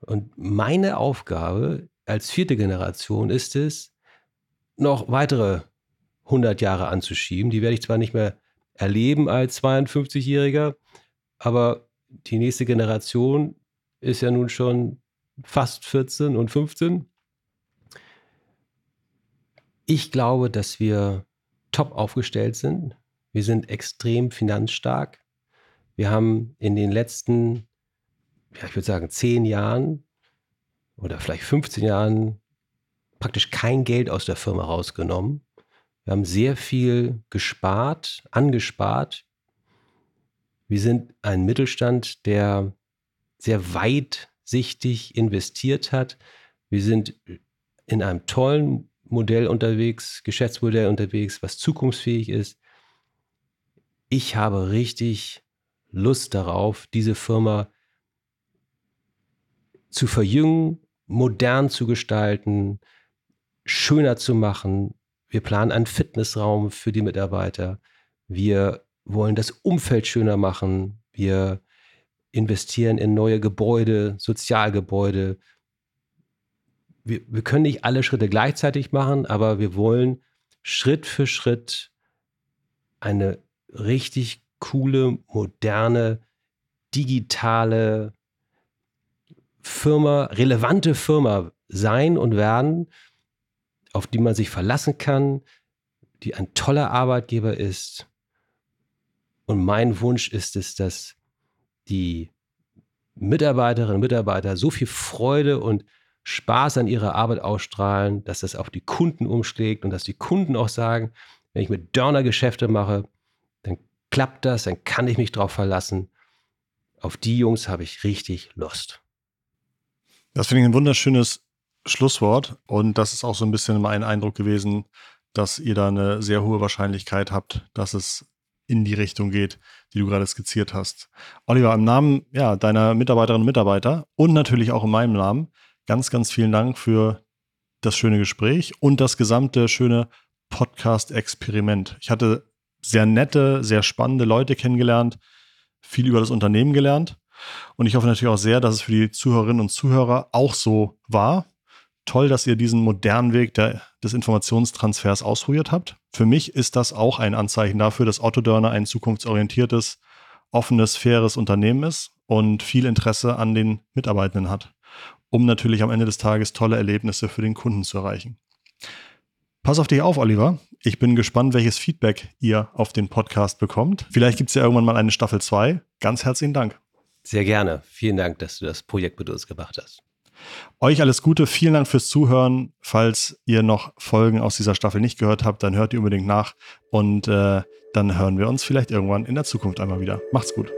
Und meine Aufgabe als vierte Generation ist es, noch weitere 100 Jahre anzuschieben. Die werde ich zwar nicht mehr erleben als 52-Jähriger, aber die nächste Generation ist ja nun schon fast 14 und 15. Ich glaube, dass wir top aufgestellt sind. Wir sind extrem finanzstark. Wir haben in den letzten, ja, ich würde sagen, zehn Jahren oder vielleicht 15 Jahren praktisch kein Geld aus der Firma rausgenommen. Wir haben sehr viel gespart, angespart. Wir sind ein Mittelstand, der sehr weitsichtig investiert hat. Wir sind in einem tollen Modell unterwegs, Geschäftsmodell unterwegs, was zukunftsfähig ist. Ich habe richtig Lust darauf, diese Firma zu verjüngen, modern zu gestalten, schöner zu machen. Wir planen einen Fitnessraum für die Mitarbeiter. Wir wollen das Umfeld schöner machen. Wir investieren in neue Gebäude, Sozialgebäude, wir, wir können nicht alle Schritte gleichzeitig machen, aber wir wollen Schritt für Schritt eine richtig coole, moderne, digitale Firma, relevante Firma sein und werden, auf die man sich verlassen kann, die ein toller Arbeitgeber ist. Und mein Wunsch ist es, dass die Mitarbeiterinnen und Mitarbeiter so viel Freude und Spaß an ihrer Arbeit ausstrahlen, dass das auf die Kunden umschlägt und dass die Kunden auch sagen, wenn ich mit Dörner Geschäfte mache, dann klappt das, dann kann ich mich drauf verlassen. Auf die Jungs habe ich richtig Lust. Das finde ich ein wunderschönes Schlusswort und das ist auch so ein bisschen mein Eindruck gewesen, dass ihr da eine sehr hohe Wahrscheinlichkeit habt, dass es in die Richtung geht, die du gerade skizziert hast. Oliver, im Namen ja, deiner Mitarbeiterinnen und Mitarbeiter und natürlich auch in meinem Namen Ganz, ganz vielen Dank für das schöne Gespräch und das gesamte schöne Podcast-Experiment. Ich hatte sehr nette, sehr spannende Leute kennengelernt, viel über das Unternehmen gelernt. Und ich hoffe natürlich auch sehr, dass es für die Zuhörerinnen und Zuhörer auch so war. Toll, dass ihr diesen modernen Weg der, des Informationstransfers ausprobiert habt. Für mich ist das auch ein Anzeichen dafür, dass Otto Dörner ein zukunftsorientiertes, offenes, faires Unternehmen ist und viel Interesse an den Mitarbeitenden hat um natürlich am Ende des Tages tolle Erlebnisse für den Kunden zu erreichen. Pass auf dich auf, Oliver. Ich bin gespannt, welches Feedback ihr auf den Podcast bekommt. Vielleicht gibt es ja irgendwann mal eine Staffel 2. Ganz herzlichen Dank. Sehr gerne. Vielen Dank, dass du das Projekt mit uns gemacht hast. Euch alles Gute, vielen Dank fürs Zuhören. Falls ihr noch Folgen aus dieser Staffel nicht gehört habt, dann hört ihr unbedingt nach und äh, dann hören wir uns vielleicht irgendwann in der Zukunft einmal wieder. Macht's gut.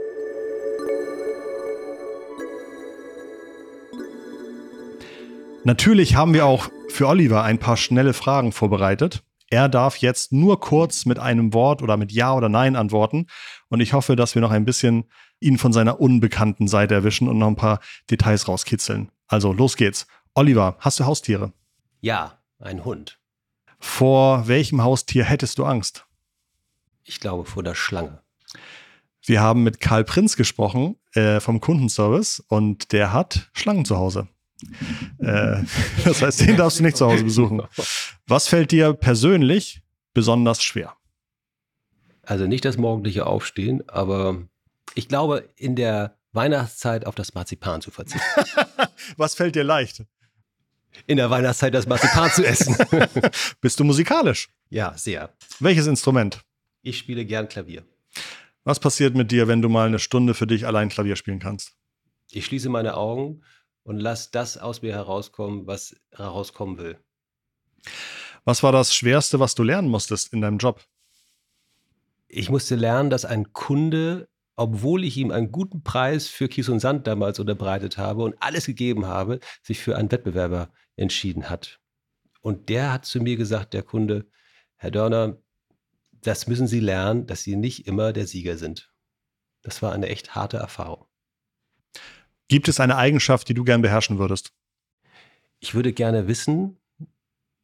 Natürlich haben wir auch für Oliver ein paar schnelle Fragen vorbereitet. Er darf jetzt nur kurz mit einem Wort oder mit Ja oder Nein antworten. Und ich hoffe, dass wir noch ein bisschen ihn von seiner unbekannten Seite erwischen und noch ein paar Details rauskitzeln. Also los geht's. Oliver, hast du Haustiere? Ja, ein Hund. Vor welchem Haustier hättest du Angst? Ich glaube vor der Schlange. Wir haben mit Karl Prinz gesprochen äh, vom Kundenservice und der hat Schlangen zu Hause. Äh, das heißt, den darfst du nicht zu Hause besuchen. Was fällt dir persönlich besonders schwer? Also nicht das morgendliche Aufstehen, aber ich glaube, in der Weihnachtszeit auf das Marzipan zu verzichten. Was fällt dir leicht? In der Weihnachtszeit das Marzipan zu essen. Bist du musikalisch? Ja, sehr. Welches Instrument? Ich spiele gern Klavier. Was passiert mit dir, wenn du mal eine Stunde für dich allein Klavier spielen kannst? Ich schließe meine Augen und lass das aus mir herauskommen, was herauskommen will. Was war das Schwerste, was du lernen musstest in deinem Job? Ich musste lernen, dass ein Kunde, obwohl ich ihm einen guten Preis für Kies und Sand damals unterbreitet habe und alles gegeben habe, sich für einen Wettbewerber entschieden hat. Und der hat zu mir gesagt, der Kunde, Herr Dörner, das müssen Sie lernen, dass Sie nicht immer der Sieger sind. Das war eine echt harte Erfahrung. Gibt es eine Eigenschaft, die du gern beherrschen würdest? Ich würde gerne wissen,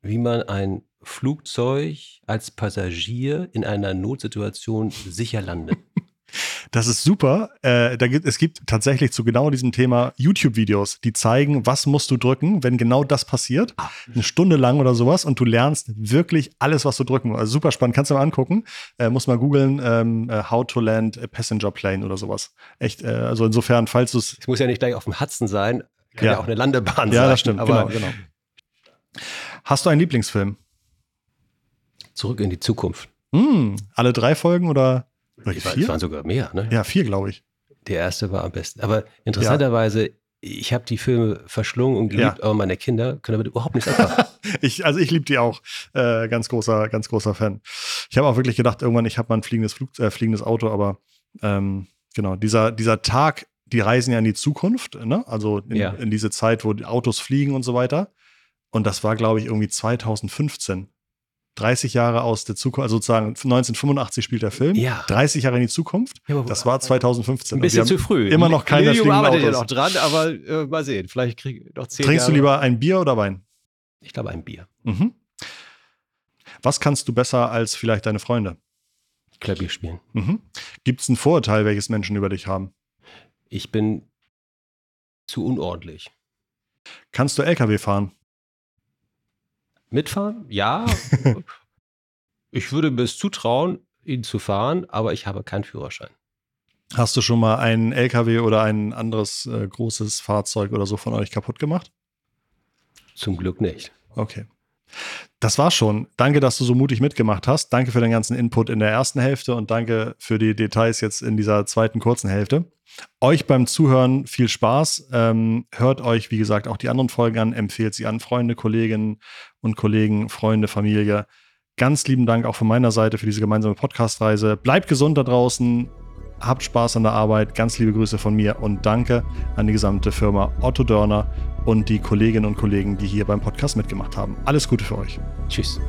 wie man ein Flugzeug als Passagier in einer Notsituation sicher landet. Das ist super. Äh, da gibt, es gibt tatsächlich zu genau diesem Thema YouTube-Videos, die zeigen, was musst du drücken, wenn genau das passiert. Ah. Eine Stunde lang oder sowas und du lernst wirklich alles, was du drücken musst. Also super spannend. Kannst du mal angucken. Äh, muss mal googeln, ähm, äh, How to Land a Passenger Plane oder sowas. Echt, äh, also insofern, falls du es. Es muss ja nicht gleich auf dem Hudson sein. Kann ja, ja auch eine Landebahn ja, sein. Ja, das stimmt. genau, genau. Hast du einen Lieblingsfilm? Zurück in die Zukunft. Mm, alle drei Folgen oder? Oder es waren sogar mehr, ne? Ja, vier, glaube ich. Der erste war am besten. Aber interessanterweise, ja. ich habe die Filme verschlungen und geliebt, Ja. aber meine Kinder können damit überhaupt nichts anfangen. Ich, also ich liebe die auch. Äh, ganz großer, ganz großer Fan. Ich habe auch wirklich gedacht, irgendwann, ich habe mal ein fliegendes, Flug, äh, fliegendes Auto, aber ähm, genau, dieser, dieser Tag, die reisen ja in die Zukunft, ne? Also in, Ja. in diese Zeit, wo die Autos fliegen und so weiter. Und das war, glaube ich, irgendwie 2015. 30 Jahre aus der Zukunft, also sozusagen 1985 spielt der Film. Ja. 30 Jahre in die Zukunft. Ja, Das war 2015. Ein wir bisschen zu früh. immer noch keine Lilium arbeitet ja noch dran, aber äh, mal sehen. Vielleicht kriege ich noch zehn Trinkst du Jahre. lieber ein Bier oder Wein? Ich glaube, ein Bier. Mhm. Was kannst du besser als vielleicht deine Freunde? Klavier spielen. Mhm. Gibt es ein Vorurteil, welches Menschen über dich haben? Ich bin zu unordentlich. Kannst du LKW fahren? Mitfahren? Ja. ich würde mir es zutrauen, ihn zu fahren, aber ich habe keinen Führerschein. Hast du schon mal einen LKW oder ein anderes äh, großes Fahrzeug oder so von euch kaputt gemacht? Zum Glück nicht. Okay. Das war's schon. Danke, dass du so mutig mitgemacht hast. Danke für den ganzen Input in der ersten Hälfte und danke für die Details jetzt in dieser zweiten kurzen Hälfte. Euch beim Zuhören viel Spaß. Ähm, hört euch, wie gesagt, auch die anderen Folgen an, empfehlt sie an Freunde, Kolleginnen und Kollegen, Freunde, Familie. Ganz lieben Dank auch von meiner Seite für diese gemeinsame Podcast-Reise. Bleibt gesund da draußen. Habt Spaß an der Arbeit. Ganz liebe Grüße von mir und danke an die gesamte Firma Otto Dörner und die Kolleginnen und Kollegen, die hier beim Podcast mitgemacht haben. Alles Gute für euch. Tschüss.